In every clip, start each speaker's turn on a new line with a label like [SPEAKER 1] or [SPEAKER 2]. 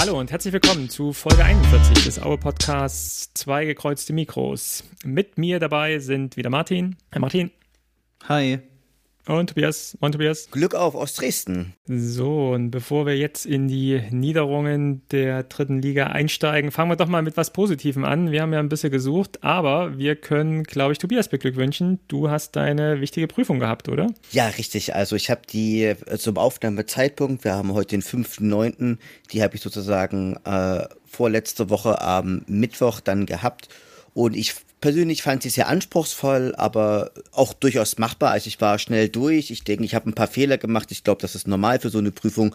[SPEAKER 1] Hallo und herzlich willkommen zu Folge 41 des Aue Podcasts Zwei gekreuzte Mikros. Mit mir dabei sind wieder Martin. Hi Martin.
[SPEAKER 2] Hi.
[SPEAKER 1] Und Tobias. Moin Tobias.
[SPEAKER 3] Glück auf Ostdresden.
[SPEAKER 1] So, und bevor wir jetzt in die Niederungen der dritten Liga einsteigen, fangen wir doch mal mit was Positivem an. Wir haben ja ein bisschen gesucht, aber wir können, glaube ich, Tobias beglückwünschen. Du hast deine wichtige Prüfung gehabt, oder?
[SPEAKER 3] Ja, richtig. Also ich habe die äh, zum Aufnahmezeitpunkt, wir haben heute den 5.9., die habe ich sozusagen äh, vorletzte Woche am Mittwoch dann gehabt. Und ich persönlich fand sie sehr anspruchsvoll, aber auch durchaus machbar. Also ich war schnell durch. Ich denke, ich habe ein paar Fehler gemacht. Ich glaube, das ist normal für so eine Prüfung.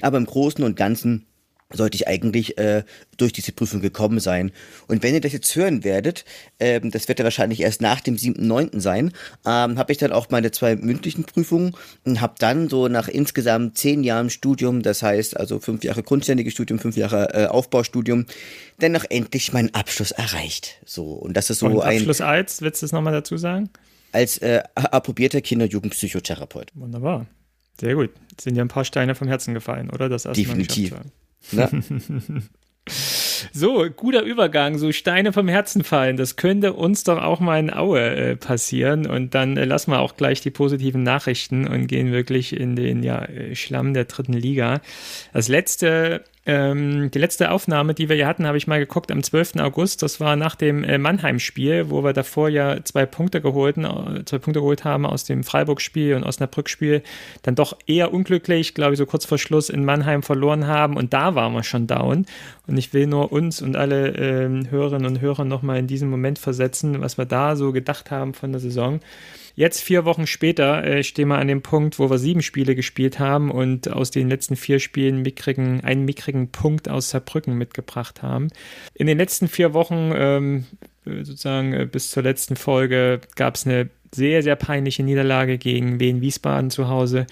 [SPEAKER 3] Aber im Großen und Ganzen sollte ich eigentlich äh, durch diese Prüfung gekommen sein. Und wenn ihr das jetzt hören werdet, ähm, das wird ja wahrscheinlich erst nach dem 7.9. sein, ähm, habe ich dann auch meine zwei mündlichen Prüfungen und habe dann so nach insgesamt zehn Jahren Studium, das heißt also fünf Jahre grundständiges Studium, fünf Jahre äh, Aufbaustudium, dann noch endlich meinen Abschluss erreicht. So und das ist so
[SPEAKER 1] und
[SPEAKER 3] ein
[SPEAKER 1] Abschluss als, willst du es nochmal dazu sagen?
[SPEAKER 3] als äh, approbierter Kinder- und Jugendpsychotherapeut.
[SPEAKER 1] Wunderbar. Sehr gut. Sind ja ein paar Steine vom Herzen gefallen, oder? Das erste Mal
[SPEAKER 3] Definitiv.
[SPEAKER 1] haben.
[SPEAKER 3] Ne?
[SPEAKER 1] So, guter Übergang, so Steine vom Herzen fallen. Das könnte uns doch auch mal in Aue äh, passieren. Und dann äh, lassen wir auch gleich die positiven Nachrichten und gehen wirklich in den ja, äh, Schlamm der dritten Liga. Das letzte ähm, die letzte Aufnahme, die wir hier hatten, habe ich mal geguckt am 12. August. Das war nach dem äh, Mannheim-Spiel, wo wir davor ja zwei Punkte geholt, äh, zwei Punkte geholt haben aus dem Freiburg-Spiel und Osnabrück-Spiel. Dann doch eher unglücklich, glaube ich, so kurz vor Schluss in Mannheim verloren haben. Und da waren wir schon down. Und ich will nur uns und alle ähm, Hörerinnen und Hörer nochmal in diesen Moment versetzen, was wir da so gedacht haben von der Saison. Jetzt, vier Wochen später, äh, stehen wir an dem Punkt, wo wir sieben Spiele gespielt haben und aus den letzten vier Spielen mickrigen, einen mickrigen Punkt aus Saarbrücken mitgebracht haben. In den letzten vier Wochen, ähm, sozusagen äh, bis zur letzten Folge, gab es eine sehr, sehr peinliche Niederlage gegen Wien Wiesbaden zu Hause.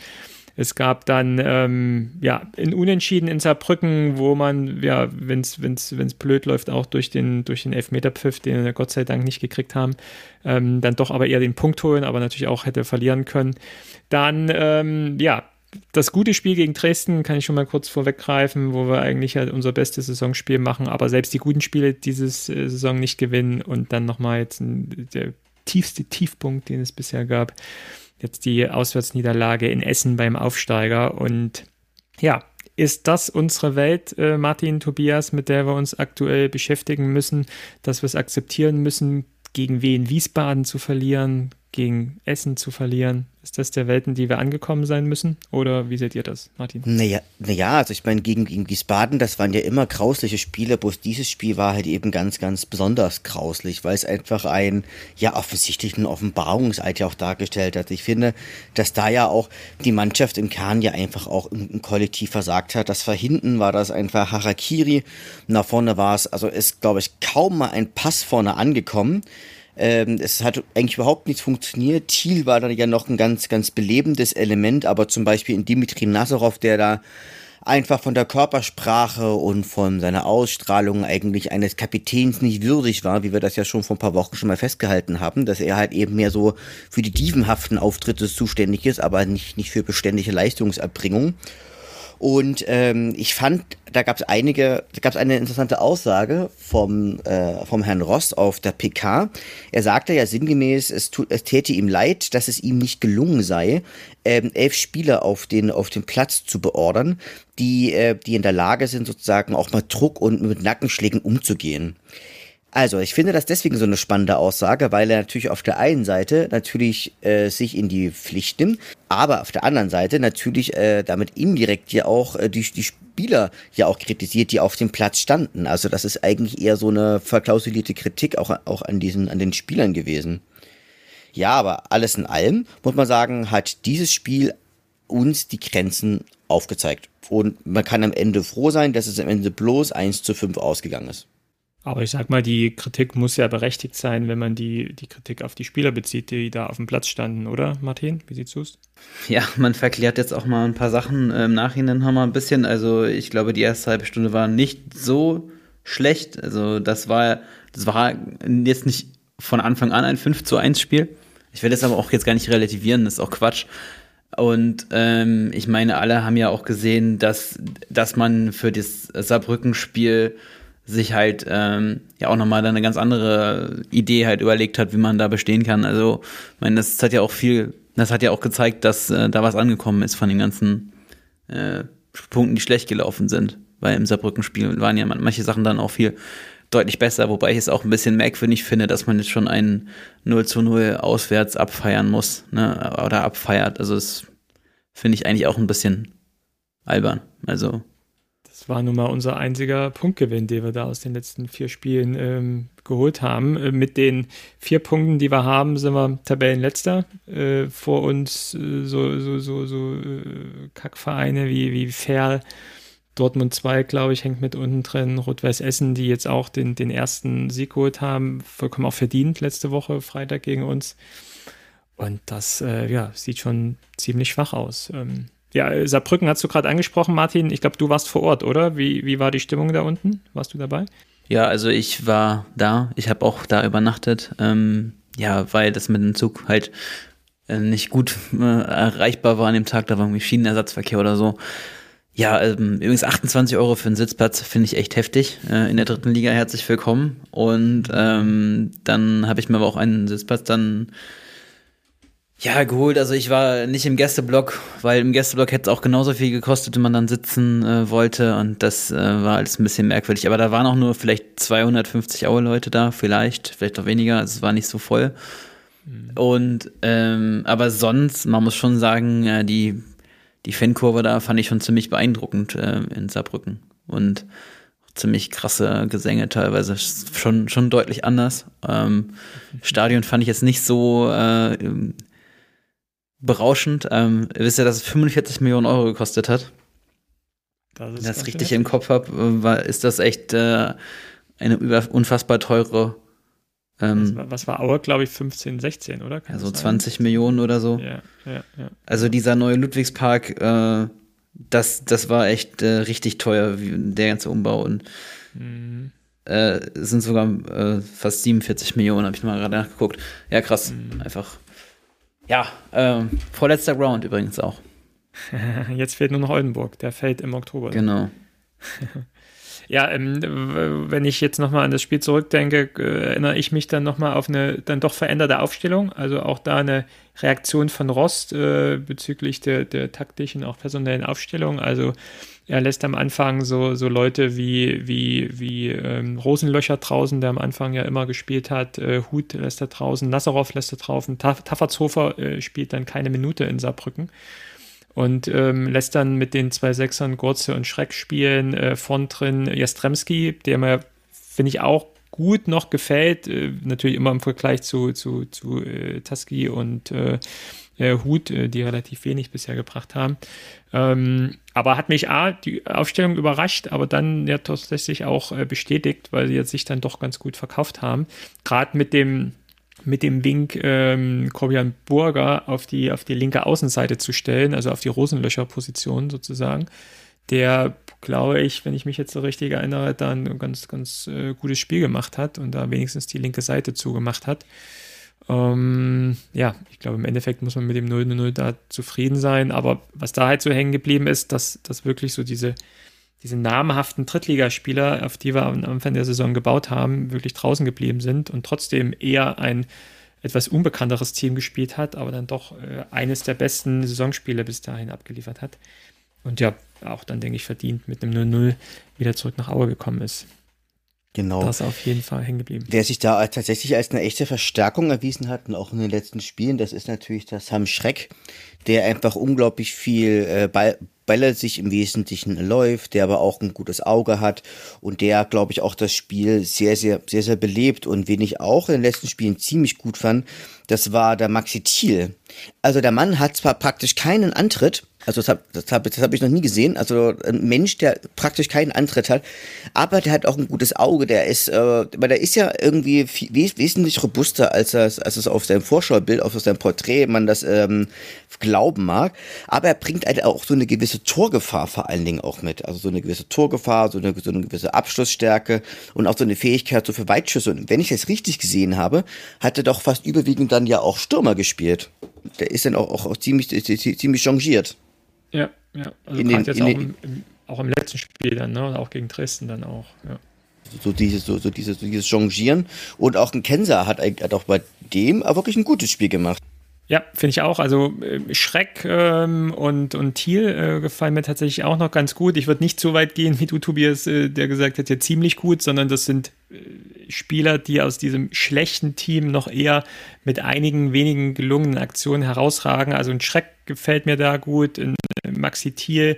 [SPEAKER 1] Es gab dann ähm, ja ein Unentschieden in Saarbrücken, wo man, ja, wenn es blöd läuft, auch durch den, durch den Elfmeterpfiff, den wir Gott sei Dank nicht gekriegt haben, ähm, dann doch aber eher den Punkt holen, aber natürlich auch hätte verlieren können. Dann, ähm, ja, das gute Spiel gegen Dresden kann ich schon mal kurz vorweggreifen, wo wir eigentlich halt unser bestes Saisonspiel machen, aber selbst die guten Spiele dieses äh, Saison nicht gewinnen und dann nochmal jetzt der tiefste Tiefpunkt, den es bisher gab jetzt die Auswärtsniederlage in Essen beim Aufsteiger. Und ja, ist das unsere Welt, äh, Martin, Tobias, mit der wir uns aktuell beschäftigen müssen, dass wir es akzeptieren müssen, gegen wen Wiesbaden zu verlieren, gegen Essen zu verlieren? Ist das der Welten, die wir angekommen sein müssen? Oder wie seht ihr das, Martin?
[SPEAKER 3] Naja, naja also ich meine, gegen, gegen Wiesbaden, das waren ja immer grausliche Spiele, bloß dieses Spiel war halt eben ganz, ganz besonders grauslich, weil es einfach ein, ja, offensichtlichen Offenbarungseid ja auch dargestellt hat. Ich finde, dass da ja auch die Mannschaft im Kern ja einfach auch im, im Kollektiv versagt hat. Das war hinten war das einfach Harakiri, nach vorne war es, also ist, glaube ich, kaum mal ein Pass vorne angekommen. Ähm, es hat eigentlich überhaupt nichts funktioniert. Thiel war dann ja noch ein ganz, ganz belebendes Element, aber zum Beispiel in Dimitri Nazarov, der da einfach von der Körpersprache und von seiner Ausstrahlung eigentlich eines Kapitäns nicht würdig war, wie wir das ja schon vor ein paar Wochen schon mal festgehalten haben, dass er halt eben mehr so für die dievenhaften Auftritte zuständig ist, aber nicht, nicht für beständige Leistungserbringung. Und ähm, ich fand, da gab es einige, da gab es eine interessante Aussage vom, äh, vom Herrn Ross auf der PK. Er sagte ja sinngemäß, es, tut, es täte ihm leid, dass es ihm nicht gelungen sei, ähm, elf Spieler auf den, auf den Platz zu beordern, die, äh, die in der Lage sind, sozusagen auch mal Druck und mit Nackenschlägen umzugehen. Also, ich finde das deswegen so eine spannende Aussage, weil er natürlich auf der einen Seite natürlich äh, sich in die Pflicht nimmt, aber auf der anderen Seite natürlich äh, damit indirekt ja auch äh, die, die Spieler ja auch kritisiert, die auf dem Platz standen. Also, das ist eigentlich eher so eine verklausulierte Kritik auch, auch an diesen, an den Spielern gewesen. Ja, aber alles in allem muss man sagen, hat dieses Spiel uns die Grenzen aufgezeigt. Und man kann am Ende froh sein, dass es am Ende bloß 1 zu 5 ausgegangen ist.
[SPEAKER 1] Aber ich sag mal, die Kritik muss ja berechtigt sein, wenn man die, die Kritik auf die Spieler bezieht, die da auf dem Platz standen, oder, Martin? Wie siehst du es?
[SPEAKER 2] Ja, man verklärt jetzt auch mal ein paar Sachen im Nachhinein wir ein bisschen. Also, ich glaube, die erste halbe Stunde war nicht so schlecht. Also, das war, das war jetzt nicht von Anfang an ein 5 zu 1 Spiel. Ich will das aber auch jetzt gar nicht relativieren, das ist auch Quatsch. Und ähm, ich meine, alle haben ja auch gesehen, dass, dass man für das Saarbrücken-Spiel sich halt ähm, ja auch nochmal eine ganz andere Idee halt überlegt hat, wie man da bestehen kann. Also, ich meine, das hat ja auch viel, das hat ja auch gezeigt, dass äh, da was angekommen ist von den ganzen äh, Punkten, die schlecht gelaufen sind. Weil im Saarbrücken-Spiel waren ja manche Sachen dann auch viel deutlich besser, wobei ich es auch ein bisschen merkwürdig finde, dass man jetzt schon ein 0 zu 0 auswärts abfeiern muss, ne, oder abfeiert. Also das finde ich eigentlich auch ein bisschen albern. Also.
[SPEAKER 1] Das war nun mal unser einziger Punktgewinn, den wir da aus den letzten vier Spielen ähm, geholt haben. Äh, mit den vier Punkten, die wir haben, sind wir Tabellenletzter. Äh, vor uns äh, so, so, so, so äh, Kackvereine wie, wie Ferl Dortmund 2, glaube ich, hängt mit unten drin. Rot-Weiß Essen, die jetzt auch den, den ersten Sieg geholt haben, vollkommen auch verdient letzte Woche, Freitag gegen uns. Und das äh, ja, sieht schon ziemlich schwach aus. Ähm, ja, Saarbrücken hast du gerade angesprochen, Martin. Ich glaube, du warst vor Ort, oder? Wie, wie war die Stimmung da unten? Warst du dabei?
[SPEAKER 2] Ja, also ich war da. Ich habe auch da übernachtet. Ähm, ja, weil das mit dem Zug halt äh, nicht gut äh, erreichbar war an dem Tag. Da war irgendwie Schienenersatzverkehr oder so. Ja, ähm, übrigens 28 Euro für einen Sitzplatz finde ich echt heftig. Äh, in der dritten Liga herzlich willkommen. Und ähm, dann habe ich mir aber auch einen Sitzplatz dann ja geholt. Also ich war nicht im Gästeblock, weil im Gästeblock hätte es auch genauso viel gekostet, wenn man dann sitzen äh, wollte. Und das äh, war alles ein bisschen merkwürdig. Aber da waren auch nur vielleicht 250 Aue Leute da, vielleicht, vielleicht auch weniger. Also es war nicht so voll. Mhm. Und ähm, aber sonst, man muss schon sagen, äh, die die Fankurve da fand ich schon ziemlich beeindruckend äh, in Saarbrücken. Und ziemlich krasse Gesänge teilweise, schon, schon deutlich anders. Ähm, Stadion fand ich jetzt nicht so äh, berauschend. Ähm, ihr wisst ja, dass es 45 Millionen Euro gekostet hat. Das Wenn ich das richtig im Kopf habe, ist das echt äh, eine unfassbar teure
[SPEAKER 1] ähm, was, war, was war Auer, glaube ich, 15, 16, oder?
[SPEAKER 2] Kann ja, so 20 Millionen oder so.
[SPEAKER 1] Ja, ja, ja.
[SPEAKER 2] Also dieser neue Ludwigspark, äh, das, das war echt äh, richtig teuer, wie, der ganze Umbau. Und mhm. äh, sind sogar äh, fast 47 Millionen, habe ich mal gerade nachgeguckt. Ja, krass. Mhm. Einfach. Ja, ähm, vorletzter Round übrigens auch.
[SPEAKER 1] Jetzt fehlt nur noch Oldenburg, der fällt im Oktober.
[SPEAKER 2] Genau.
[SPEAKER 1] Ja, ähm, wenn ich jetzt nochmal an das Spiel zurückdenke, äh, erinnere ich mich dann nochmal auf eine dann doch veränderte Aufstellung. Also auch da eine Reaktion von Rost äh, bezüglich der, der taktischen, auch personellen Aufstellung. Also er lässt am Anfang so, so Leute wie, wie, wie ähm, Rosenlöcher draußen, der am Anfang ja immer gespielt hat, äh, Hut lässt er draußen, Nasserov lässt er draußen, Taffertshofer äh, spielt dann keine Minute in Saarbrücken und ähm, lässt dann mit den zwei Sechsern Gurze und Schreck spielen. Äh, vorn drin Jastremski, der mir, finde ich, auch gut noch gefällt. Äh, natürlich immer im Vergleich zu, zu, zu äh, Taski und äh, äh Hut, äh, die relativ wenig bisher gebracht haben. Ähm, aber hat mich A, die Aufstellung überrascht, aber dann ja tatsächlich auch äh, bestätigt, weil sie jetzt sich dann doch ganz gut verkauft haben. Gerade mit dem mit dem Wink ähm, Corbian Burger auf die, auf die linke Außenseite zu stellen, also auf die Rosenlöcher-Position sozusagen, der, glaube ich, wenn ich mich jetzt so richtig erinnere, dann ein ganz, ganz äh, gutes Spiel gemacht hat und da wenigstens die linke Seite zugemacht hat. Ähm, ja, ich glaube, im Endeffekt muss man mit dem 0-0 da zufrieden sein, aber was da halt so hängen geblieben ist, dass, dass wirklich so diese, diese namhaften Drittligaspieler, auf die wir am Anfang der Saison gebaut haben, wirklich draußen geblieben sind und trotzdem eher ein etwas unbekannteres Team gespielt hat, aber dann doch äh, eines der besten Saisonspiele bis dahin abgeliefert hat. Und ja, auch dann, denke ich, verdient mit einem 0-0 wieder zurück nach Aue gekommen ist.
[SPEAKER 3] Genau.
[SPEAKER 1] Das auf jeden Fall hängen geblieben.
[SPEAKER 3] Wer sich da tatsächlich als eine echte Verstärkung erwiesen hat und auch in den letzten Spielen, das ist natürlich der Sam Schreck, der einfach unglaublich viel äh, Ball, Bälle sich im Wesentlichen läuft, der aber auch ein gutes Auge hat und der, glaube ich, auch das Spiel sehr, sehr, sehr, sehr belebt. Und wen ich auch in den letzten Spielen ziemlich gut fand, das war der Maxi Thiel. Also der Mann hat zwar praktisch keinen Antritt, also das habe das hab, das hab ich noch nie gesehen. Also ein Mensch, der praktisch keinen Antritt hat, aber der hat auch ein gutes Auge. Der ist, äh, weil der ist ja irgendwie viel, wesentlich robuster, als es, als auf seinem Vorschaubild, auf seinem Porträt man das ähm, glauben mag. Aber er bringt halt auch so eine gewisse Torgefahr vor allen Dingen auch mit. Also so eine gewisse Torgefahr, so eine, so eine gewisse Abschlussstärke und auch so eine Fähigkeit so für Weitschüsse. Und wenn ich das richtig gesehen habe, hat er doch fast überwiegend dann ja auch Stürmer gespielt. der ist dann auch, auch, auch ziemlich, ziemlich changiert.
[SPEAKER 1] Ja, ja. Also in den, jetzt in auch, im, im, auch im letzten Spiel dann, ne? Auch gegen Dresden dann auch, ja.
[SPEAKER 3] So dieses, so, so dieses, so dieses Changieren. Und auch ein Kenser hat, hat auch bei dem wirklich ein gutes Spiel gemacht.
[SPEAKER 1] Ja, finde ich auch. Also äh, Schreck ähm, und, und Thiel äh, gefallen mir tatsächlich auch noch ganz gut. Ich würde nicht so weit gehen wie du, Tobias, äh, der gesagt hat, ja ziemlich gut, sondern das sind äh, Spieler, die aus diesem schlechten Team noch eher mit einigen wenigen gelungenen Aktionen herausragen. Also ein Schreck gefällt mir da gut, ein äh, Maxi Thiel,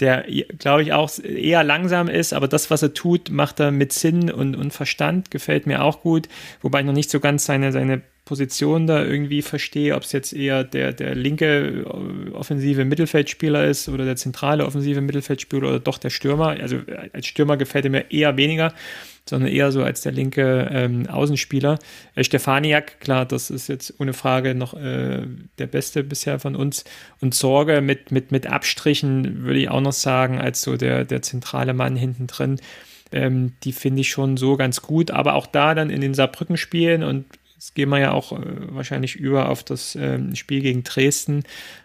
[SPEAKER 1] der, glaube ich, auch eher langsam ist, aber das, was er tut, macht er mit Sinn und, und Verstand, gefällt mir auch gut, wobei ich noch nicht so ganz seine, seine Position da irgendwie verstehe, ob es jetzt eher der, der linke äh, offensive Mittelfeldspieler ist oder der zentrale offensive Mittelfeldspieler oder doch der Stürmer. Also äh, als Stürmer gefällt er mir eher weniger, sondern eher so als der linke ähm, Außenspieler. Äh, Stefaniak, klar, das ist jetzt ohne Frage noch äh, der Beste bisher von uns. Und Sorge mit, mit, mit Abstrichen, würde ich auch noch sagen, als so der, der zentrale Mann hinten drin. Ähm, die finde ich schon so ganz gut, aber auch da dann in den Saarbrücken-Spielen und Jetzt gehen wir ja auch äh, wahrscheinlich über auf das ähm, Spiel gegen Dresden.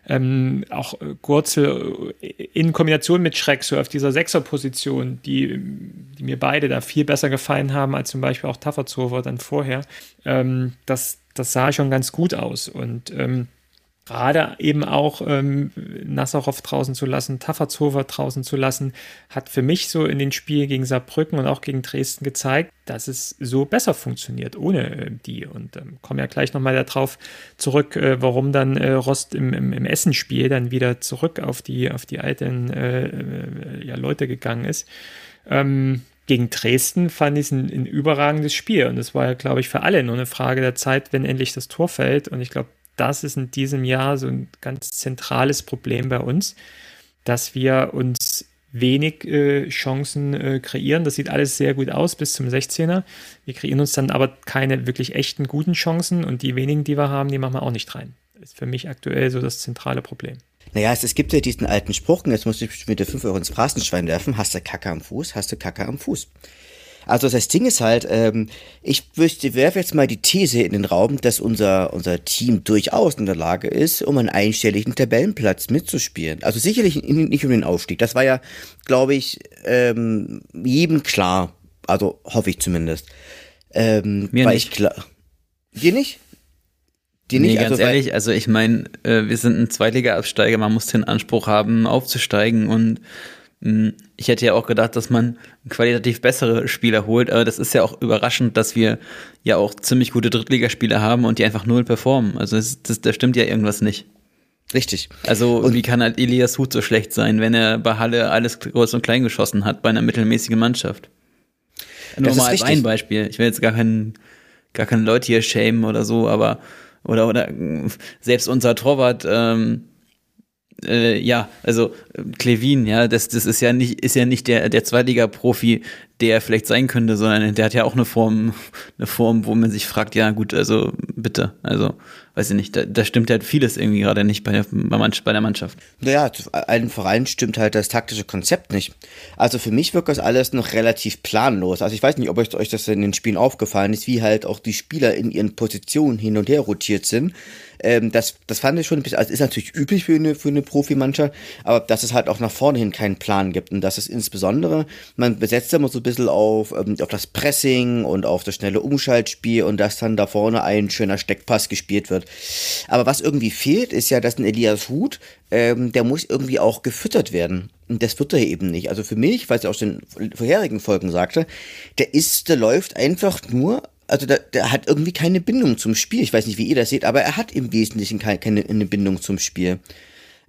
[SPEAKER 1] Ähm, auch äh, Gurzel äh, in Kombination mit Schreck, so auf dieser Sechserposition, die, die mir beide da viel besser gefallen haben als zum Beispiel auch Tafferzover dann vorher. Ähm, das, das sah schon ganz gut aus. Und ähm, gerade eben auch ähm, Nassarow draußen zu lassen, Tafferzhofer draußen zu lassen, hat für mich so in den Spielen gegen Saarbrücken und auch gegen Dresden gezeigt, dass es so besser funktioniert ohne äh, die. Und ähm, komme ja gleich nochmal darauf zurück, äh, warum dann äh, Rost im, im, im Essenspiel dann wieder zurück auf die, auf die alten äh, äh ja, Leute gegangen ist. Ähm, gegen Dresden fand ich es ein, ein überragendes Spiel. Und es war ja, glaube ich, für alle nur eine Frage der Zeit, wenn endlich das Tor fällt. Und ich glaube, das ist in diesem Jahr so ein ganz zentrales Problem bei uns, dass wir uns wenig äh, Chancen äh, kreieren. Das sieht alles sehr gut aus bis zum 16er. Wir kreieren uns dann aber keine wirklich echten guten Chancen und die wenigen, die wir haben, die machen wir auch nicht rein. Das ist für mich aktuell so das zentrale Problem.
[SPEAKER 3] Naja, es, es gibt ja diesen alten Spruch, und jetzt muss ich wieder 5 Euro ins Phrasenschwein werfen, hast du Kacke am Fuß, hast du Kacke am Fuß. Also das Ding ist halt, ähm, ich werfe jetzt mal die These in den Raum, dass unser, unser Team durchaus in der Lage ist, um einen einstelligen Tabellenplatz mitzuspielen. Also sicherlich nicht um den Aufstieg. Das war ja, glaube ich, ähm, jedem klar. Also hoffe ich zumindest. Ähm,
[SPEAKER 2] Mir nicht.
[SPEAKER 3] klar. Dir nicht?
[SPEAKER 2] Dir nicht? Nee, ganz also, ehrlich, also ich meine, äh, wir sind ein Zweitliga-Absteiger, man muss den Anspruch haben, aufzusteigen und hm, ich hätte ja auch gedacht, dass man qualitativ bessere Spieler holt, aber das ist ja auch überraschend, dass wir ja auch ziemlich gute Drittligaspieler haben und die einfach null performen. Also das, das, da stimmt ja irgendwas nicht.
[SPEAKER 3] Richtig.
[SPEAKER 2] Also und wie kann halt Elias Huth so schlecht sein, wenn er bei Halle alles groß und klein geschossen hat bei einer mittelmäßigen Mannschaft? Nur mal als richtig. ein Beispiel. Ich will jetzt gar keinen, gar keine Leute hier schämen oder so, aber oder oder selbst unser Torwart ähm, äh, ja, also Klevin, ja, das, das ist ja nicht, ist ja nicht der, der Zweitliga-Profi, der vielleicht sein könnte, sondern der hat ja auch eine Form, eine Form, wo man sich fragt, ja gut, also bitte, also weiß ich nicht, da, da stimmt halt vieles irgendwie gerade nicht bei der, bei der Mannschaft.
[SPEAKER 3] Naja, allen Vereinen stimmt halt das taktische Konzept nicht. Also für mich wirkt das alles noch relativ planlos. Also ich weiß nicht, ob euch, euch das in den Spielen aufgefallen ist, wie halt auch die Spieler in ihren Positionen hin und her rotiert sind. Ähm, das, das fand ich schon ein bisschen, also ist natürlich üblich für eine, für eine Profimannschaft, aber dass es halt auch nach vorne hin keinen Plan gibt und dass es insbesondere, man besetzt immer so ein bisschen auf, ähm, auf das Pressing und auf das schnelle Umschaltspiel und dass dann da vorne ein schöner Steckpass gespielt wird. Aber was irgendwie fehlt, ist ja, dass ein Elias Huth, ähm, der muss irgendwie auch gefüttert werden. Und das wird er eben nicht. Also für mich, weil ich in den vorherigen Folgen sagte, der ist, der läuft einfach nur also der, der hat irgendwie keine Bindung zum Spiel. Ich weiß nicht, wie ihr das seht, aber er hat im Wesentlichen keine, keine Bindung zum Spiel.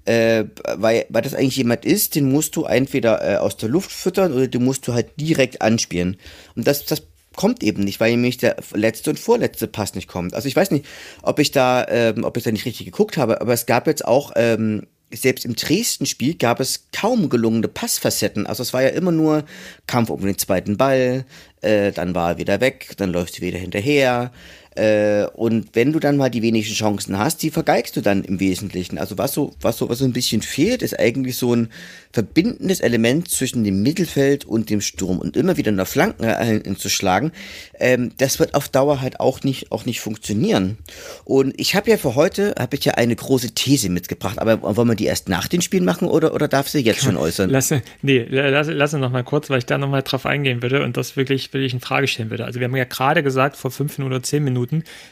[SPEAKER 3] Äh, weil, weil das eigentlich jemand ist, den musst du entweder äh, aus der Luft füttern oder den musst du halt direkt anspielen. Und das, das kommt eben nicht, weil nämlich der letzte und vorletzte Pass nicht kommt. Also ich weiß nicht, ob ich da, ähm, ob ich da nicht richtig geguckt habe, aber es gab jetzt auch ähm, selbst im Dresden-Spiel gab es kaum gelungene Passfacetten. Also es war ja immer nur Kampf um den zweiten Ball, äh, dann war er wieder weg, dann läuft sie wieder hinterher. Äh, und wenn du dann mal die wenigen Chancen hast, die vergeigst du dann im Wesentlichen. Also was so, was so, was so ein bisschen fehlt, ist eigentlich so ein verbindendes Element zwischen dem Mittelfeld und dem Sturm und immer wieder nach Flanken zu schlagen. Ähm, das wird auf Dauer halt auch nicht, auch nicht funktionieren. Und ich habe ja für heute, habe ich ja eine große These mitgebracht, aber wollen wir die erst nach den Spielen machen oder, oder darf sie jetzt schon äußern?
[SPEAKER 1] Lass, nee, lass, lass noch mal kurz, weil ich da noch mal drauf eingehen würde und das wirklich, wirklich in Frage stellen würde. Also wir haben ja gerade gesagt, vor fünf oder zehn Minuten,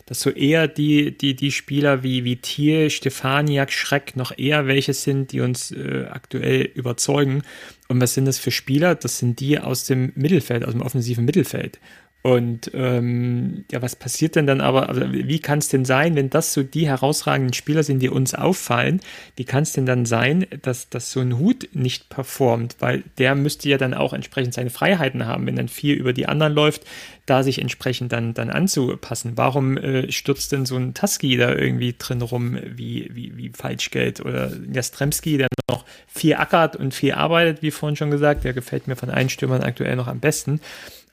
[SPEAKER 1] dass so eher die, die, die Spieler wie, wie Thiel, Stefaniak, Schreck noch eher welche sind, die uns äh, aktuell überzeugen. Und was sind das für Spieler? Das sind die aus dem Mittelfeld, aus dem offensiven Mittelfeld. Und ähm, ja, was passiert denn dann aber, also wie kann es denn sein, wenn das so die herausragenden Spieler sind, die uns auffallen, wie kann es denn dann sein, dass, dass so ein Hut nicht performt? Weil der müsste ja dann auch entsprechend seine Freiheiten haben, wenn dann viel über die anderen läuft, da sich entsprechend dann, dann anzupassen. Warum äh, stürzt denn so ein Taski da irgendwie drin rum wie, wie, wie Falschgeld? Oder Jastremski, der noch viel ackert und viel arbeitet, wie vorhin schon gesagt, der gefällt mir von allen Stürmern aktuell noch am besten.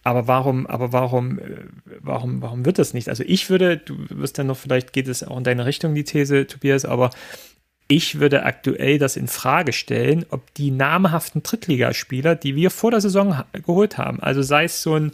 [SPEAKER 1] Aber warum, aber warum, äh, warum, warum wird das nicht? Also ich würde, du wirst dann noch, vielleicht geht es auch in deine Richtung, die These, Tobias, aber ich würde aktuell das in Frage stellen, ob die namhaften Drittligaspieler, die wir vor der Saison geholt haben, also sei es so ein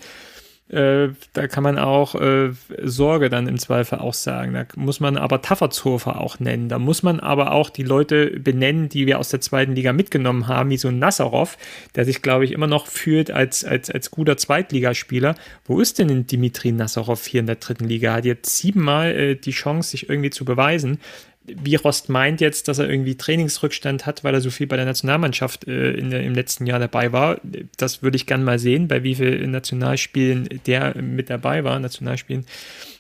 [SPEAKER 1] äh, da kann man auch äh, Sorge dann im Zweifel auch sagen. Da muss man aber Tafferzhofer auch nennen. Da muss man aber auch die Leute benennen, die wir aus der zweiten Liga mitgenommen haben, wie so ein Nassarov, der sich, glaube ich, immer noch fühlt als, als, als guter Zweitligaspieler. Wo ist denn Dimitri Nassarov hier in der dritten Liga? Hat jetzt siebenmal äh, die Chance, sich irgendwie zu beweisen wie Rost meint jetzt, dass er irgendwie Trainingsrückstand hat, weil er so viel bei der Nationalmannschaft äh, in im letzten Jahr dabei war. Das würde ich gerne mal sehen, bei wie vielen Nationalspielen der mit dabei war, Nationalspielen.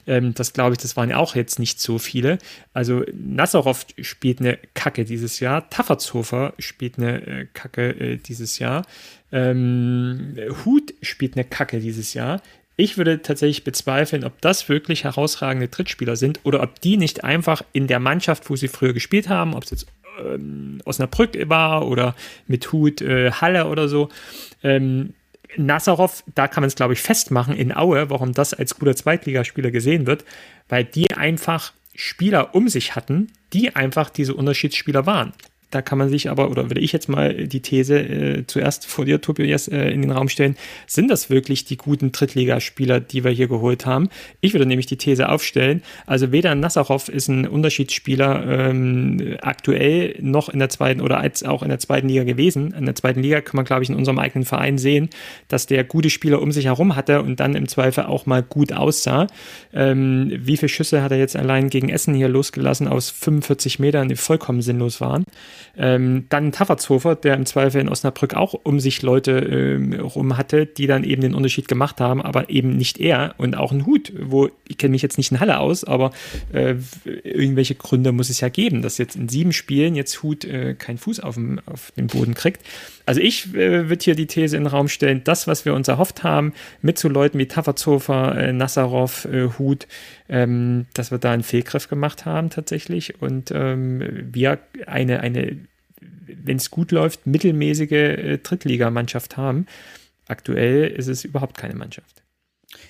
[SPEAKER 1] Ähm, das glaube ich, das waren ja auch jetzt nicht so viele. Also Nassarov spielt eine Kacke dieses Jahr, Taffertshofer spielt eine äh, Kacke äh, dieses Jahr, ähm, Hut spielt eine Kacke dieses Jahr. Ich würde tatsächlich bezweifeln, ob das wirklich herausragende Trittspieler sind oder ob die nicht einfach in der Mannschaft, wo sie früher gespielt haben, ob es jetzt ähm, Osnabrück war oder mit Hut äh, Halle oder so. Ähm, Nazarov, da kann man es, glaube ich, festmachen in Aue, warum das als guter Zweitligaspieler gesehen wird, weil die einfach Spieler um sich hatten, die einfach diese Unterschiedsspieler waren. Da kann man sich aber, oder würde ich jetzt mal die These äh, zuerst vor dir, Tobias, äh, in den Raum stellen, sind das wirklich die guten Drittligaspieler, die wir hier geholt haben? Ich würde nämlich die These aufstellen, also weder Nassarov ist ein Unterschiedsspieler ähm, aktuell noch in der zweiten oder als auch in der zweiten Liga gewesen. In der zweiten Liga kann man, glaube ich, in unserem eigenen Verein sehen, dass der gute Spieler um sich herum hatte und dann im Zweifel auch mal gut aussah. Ähm, wie viele Schüsse hat er jetzt allein gegen Essen hier losgelassen aus 45 Metern, die vollkommen sinnlos waren? Ähm, dann Taffertshofer, der im Zweifel in Osnabrück auch um sich Leute ähm, rum hatte, die dann eben den Unterschied gemacht haben, aber eben nicht er und auch ein Hut, wo ich kenne mich jetzt nicht in Halle aus, aber äh, irgendwelche Gründe muss es ja geben, dass jetzt in sieben Spielen jetzt Hut äh, keinen Fuß auf dem, auf dem Boden kriegt. Also ich äh, würde hier die These in den Raum stellen, das, was wir uns erhofft haben, mit so Leuten wie Taffertshofer, äh, Nassarov, äh, Hut, ähm, dass wir da einen Fehlgriff gemacht haben tatsächlich und ähm, wir eine, eine wenn es gut läuft, mittelmäßige äh, Drittligamannschaft haben. Aktuell ist es überhaupt keine Mannschaft.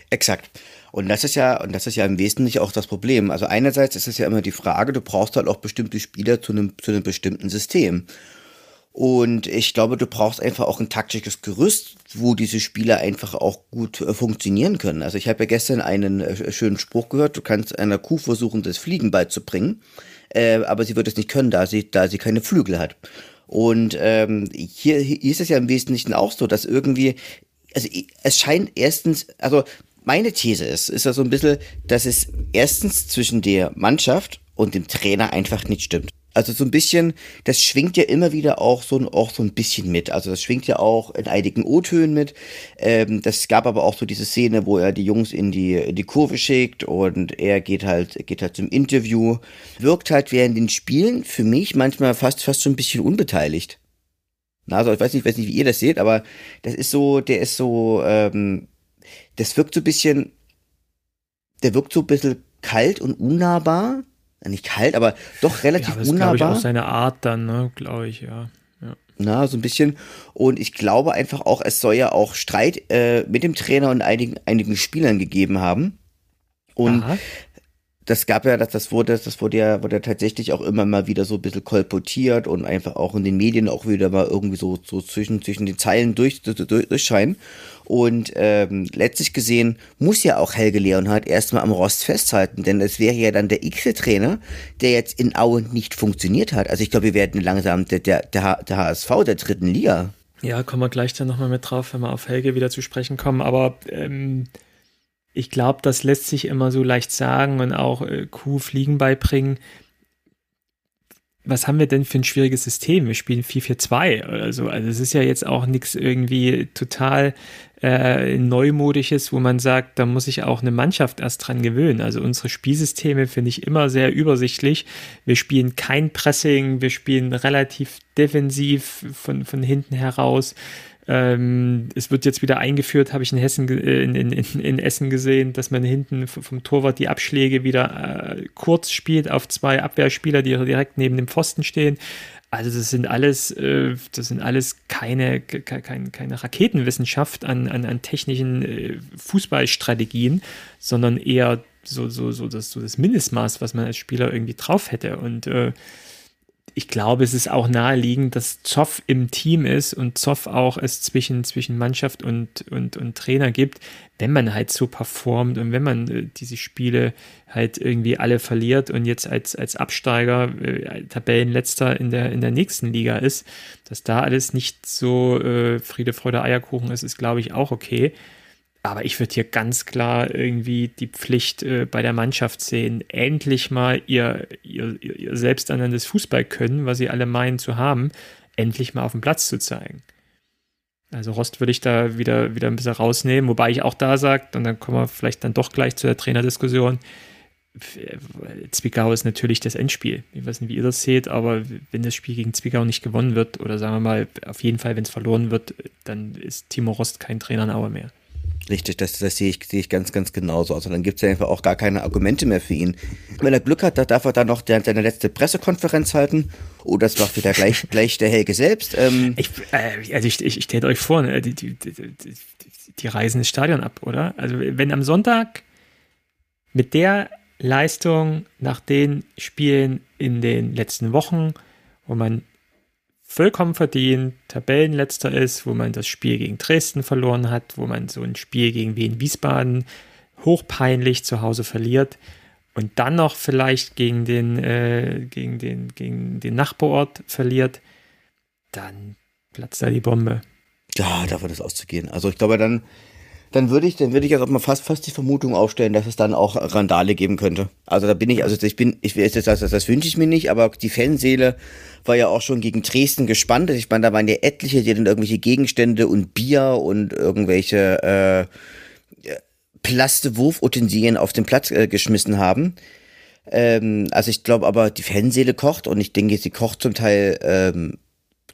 [SPEAKER 3] Exakt. Und das ist ja, und das ist ja im Wesentlichen auch das Problem. Also einerseits ist es ja immer die Frage, du brauchst halt auch bestimmte Spieler zu einem, zu einem bestimmten System. Und ich glaube, du brauchst einfach auch ein taktisches Gerüst, wo diese Spieler einfach auch gut äh, funktionieren können. Also ich habe ja gestern einen äh, schönen Spruch gehört, du kannst einer Kuh versuchen, das Fliegen beizubringen, äh, aber sie wird es nicht können, da sie, da sie keine Flügel hat. Und ähm, hier, hier ist es ja im Wesentlichen auch so, dass irgendwie, also es scheint erstens, also meine These ist, ist ja so ein bisschen, dass es erstens zwischen der Mannschaft und dem Trainer einfach nicht stimmt. Also so ein bisschen, das schwingt ja immer wieder auch so, auch so ein bisschen mit. Also das schwingt ja auch in einigen O-Tönen mit. Ähm, das gab aber auch so diese Szene, wo er die Jungs in die, in die Kurve schickt und er geht halt, geht halt zum Interview. Wirkt halt während den Spielen für mich manchmal fast, fast so ein bisschen unbeteiligt. Na, also ich weiß nicht, weiß nicht, wie ihr das seht, aber das ist so, der ist so, ähm, das wirkt so ein bisschen, der wirkt so ein bisschen kalt und unnahbar nicht kalt, aber doch relativ ja, das unnahbar.
[SPEAKER 1] Das ist, auch seine Art dann, ne, glaube ich, ja. ja.
[SPEAKER 3] Na, so ein bisschen. Und ich glaube einfach auch, es soll ja auch Streit äh, mit dem Trainer und einigen, einigen Spielern gegeben haben. Und Aha das gab ja, das, das wurde, das wurde ja, wurde ja tatsächlich auch immer mal wieder so ein bisschen kolportiert und einfach auch in den Medien auch wieder mal irgendwie so, so zwischen, zwischen den Zeilen durch, durch, durchscheinen. Und ähm, letztlich gesehen muss ja auch Helge Leonhardt erstmal am Rost festhalten, denn es wäre ja dann der x-Trainer, der jetzt in Aue nicht funktioniert hat. Also ich glaube, wir werden langsam der, der, der, der HSV der dritten Liga.
[SPEAKER 1] Ja, kommen wir gleich dann nochmal mit drauf, wenn wir auf Helge wieder zu sprechen kommen. Aber ähm, ich glaube, das lässt sich immer so leicht sagen und auch äh, Kuh Fliegen beibringen. Was haben wir denn für ein schwieriges System? Wir spielen 4-4-2 oder so. Also es ist ja jetzt auch nichts irgendwie total äh, Neumodisches, wo man sagt, da muss sich auch eine Mannschaft erst dran gewöhnen. Also unsere Spielsysteme finde ich immer sehr übersichtlich. Wir spielen kein Pressing, wir spielen relativ defensiv von, von hinten heraus. Ähm, es wird jetzt wieder eingeführt, habe ich in Hessen, äh, in, in, in, Essen gesehen, dass man hinten vom Torwart die Abschläge wieder äh, kurz spielt auf zwei Abwehrspieler, die direkt neben dem Pfosten stehen. Also das sind alles, äh, das sind alles keine, keine, keine Raketenwissenschaft an, an, an technischen äh, Fußballstrategien, sondern eher so, so, so, das, so das Mindestmaß, was man als Spieler irgendwie drauf hätte. Und äh, ich glaube, es ist auch naheliegend, dass Zoff im Team ist und Zoff auch es zwischen, zwischen Mannschaft und, und, und Trainer gibt, wenn man halt so performt und wenn man äh, diese Spiele halt irgendwie alle verliert und jetzt als, als Absteiger äh, Tabellenletzter in der, in der nächsten Liga ist, dass da alles nicht so äh, Friede, Freude, Eierkuchen ist, ist glaube ich auch okay. Aber ich würde hier ganz klar irgendwie die Pflicht äh, bei der Mannschaft sehen, endlich mal ihr, ihr, ihr selbsternanntes Fußball können, was sie alle meinen zu haben, endlich mal auf dem Platz zu zeigen. Also Rost würde ich da wieder, wieder ein bisschen rausnehmen, wobei ich auch da sage, und dann kommen wir vielleicht dann doch gleich zu der Trainerdiskussion, Zwickau ist natürlich das Endspiel. Ich weiß nicht, wie ihr das seht, aber wenn das Spiel gegen Zwickau nicht gewonnen wird, oder sagen wir mal, auf jeden Fall, wenn es verloren wird, dann ist Timo Rost kein Trainer in Aue mehr.
[SPEAKER 3] Richtig, das, das sehe ich, sehe ich ganz, ganz genauso. Also dann gibt es ja einfach auch gar keine Argumente mehr für ihn. Wenn er Glück hat, da darf er dann noch der, seine letzte Pressekonferenz halten. Oh, das macht wieder gleich, gleich der Helge selbst. Ähm,
[SPEAKER 1] ich, äh, also ich, ich, ich stellt euch vor, ne, die, die, die, die reisen das Stadion ab, oder? Also wenn am Sonntag mit der Leistung nach den Spielen in den letzten Wochen, wo man vollkommen verdient Tabellenletzter ist, wo man das Spiel gegen Dresden verloren hat, wo man so ein Spiel gegen Wien Wiesbaden hochpeinlich zu Hause verliert und dann noch vielleicht gegen den, äh, gegen den, gegen den Nachbarort verliert, dann platzt da die Bombe.
[SPEAKER 3] Ja, davon ist auszugehen. Also ich glaube, dann dann würde ich, dann würde ich also mal fast, fast die Vermutung aufstellen, dass es dann auch Randale geben könnte. Also da bin ich, also ich bin, ich das, das, das wünsche ich mir nicht, aber die Fanseele war ja auch schon gegen Dresden gespannt. Ich meine, da waren ja etliche, die dann irgendwelche Gegenstände und Bier und irgendwelche äh, Plastewurfutensilien auf den Platz äh, geschmissen haben. Ähm, also ich glaube aber, die Fanseele kocht und ich denke, sie kocht zum Teil ähm,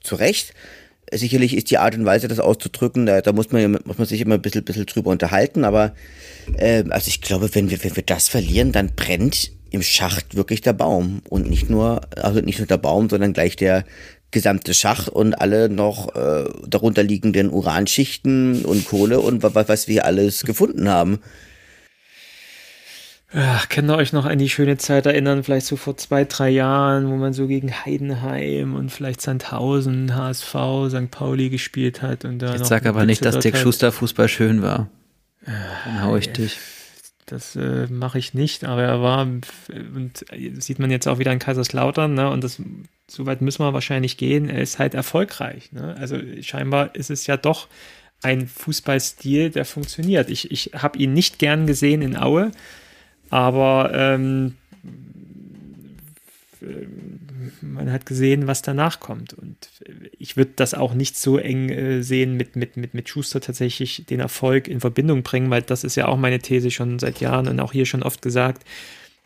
[SPEAKER 3] zu Recht. Sicherlich ist die Art und Weise, das auszudrücken, da, da muss, man, muss man sich immer ein bisschen, bisschen drüber unterhalten, aber äh, also ich glaube, wenn wir, wenn wir das verlieren, dann brennt im Schacht wirklich der Baum. Und nicht nur, also nicht nur der Baum, sondern gleich der gesamte Schacht und alle noch äh, darunter liegenden Uranschichten und Kohle und was, was wir alles gefunden haben.
[SPEAKER 1] Ach, könnt ihr euch noch an die schöne Zeit erinnern, vielleicht so vor zwei, drei Jahren, wo man so gegen Heidenheim und vielleicht Sandhausen, HSV, St. Pauli gespielt hat und da
[SPEAKER 2] Ich sag aber nicht, dass Dick Schuster Fußball schön war. Dann hau ich äh, dich.
[SPEAKER 1] Das äh, mache ich nicht, aber er war, und sieht man jetzt auch wieder in Kaiserslautern, ne? Und das, so weit müssen wir wahrscheinlich gehen. Er ist halt erfolgreich. Ne? Also scheinbar ist es ja doch ein Fußballstil, der funktioniert. Ich, ich habe ihn nicht gern gesehen in Aue aber ähm, man hat gesehen, was danach kommt. Und ich würde das auch nicht so eng äh, sehen mit, mit, mit, mit Schuster tatsächlich den Erfolg in Verbindung bringen, weil das ist ja auch meine These schon seit Jahren und auch hier schon oft gesagt.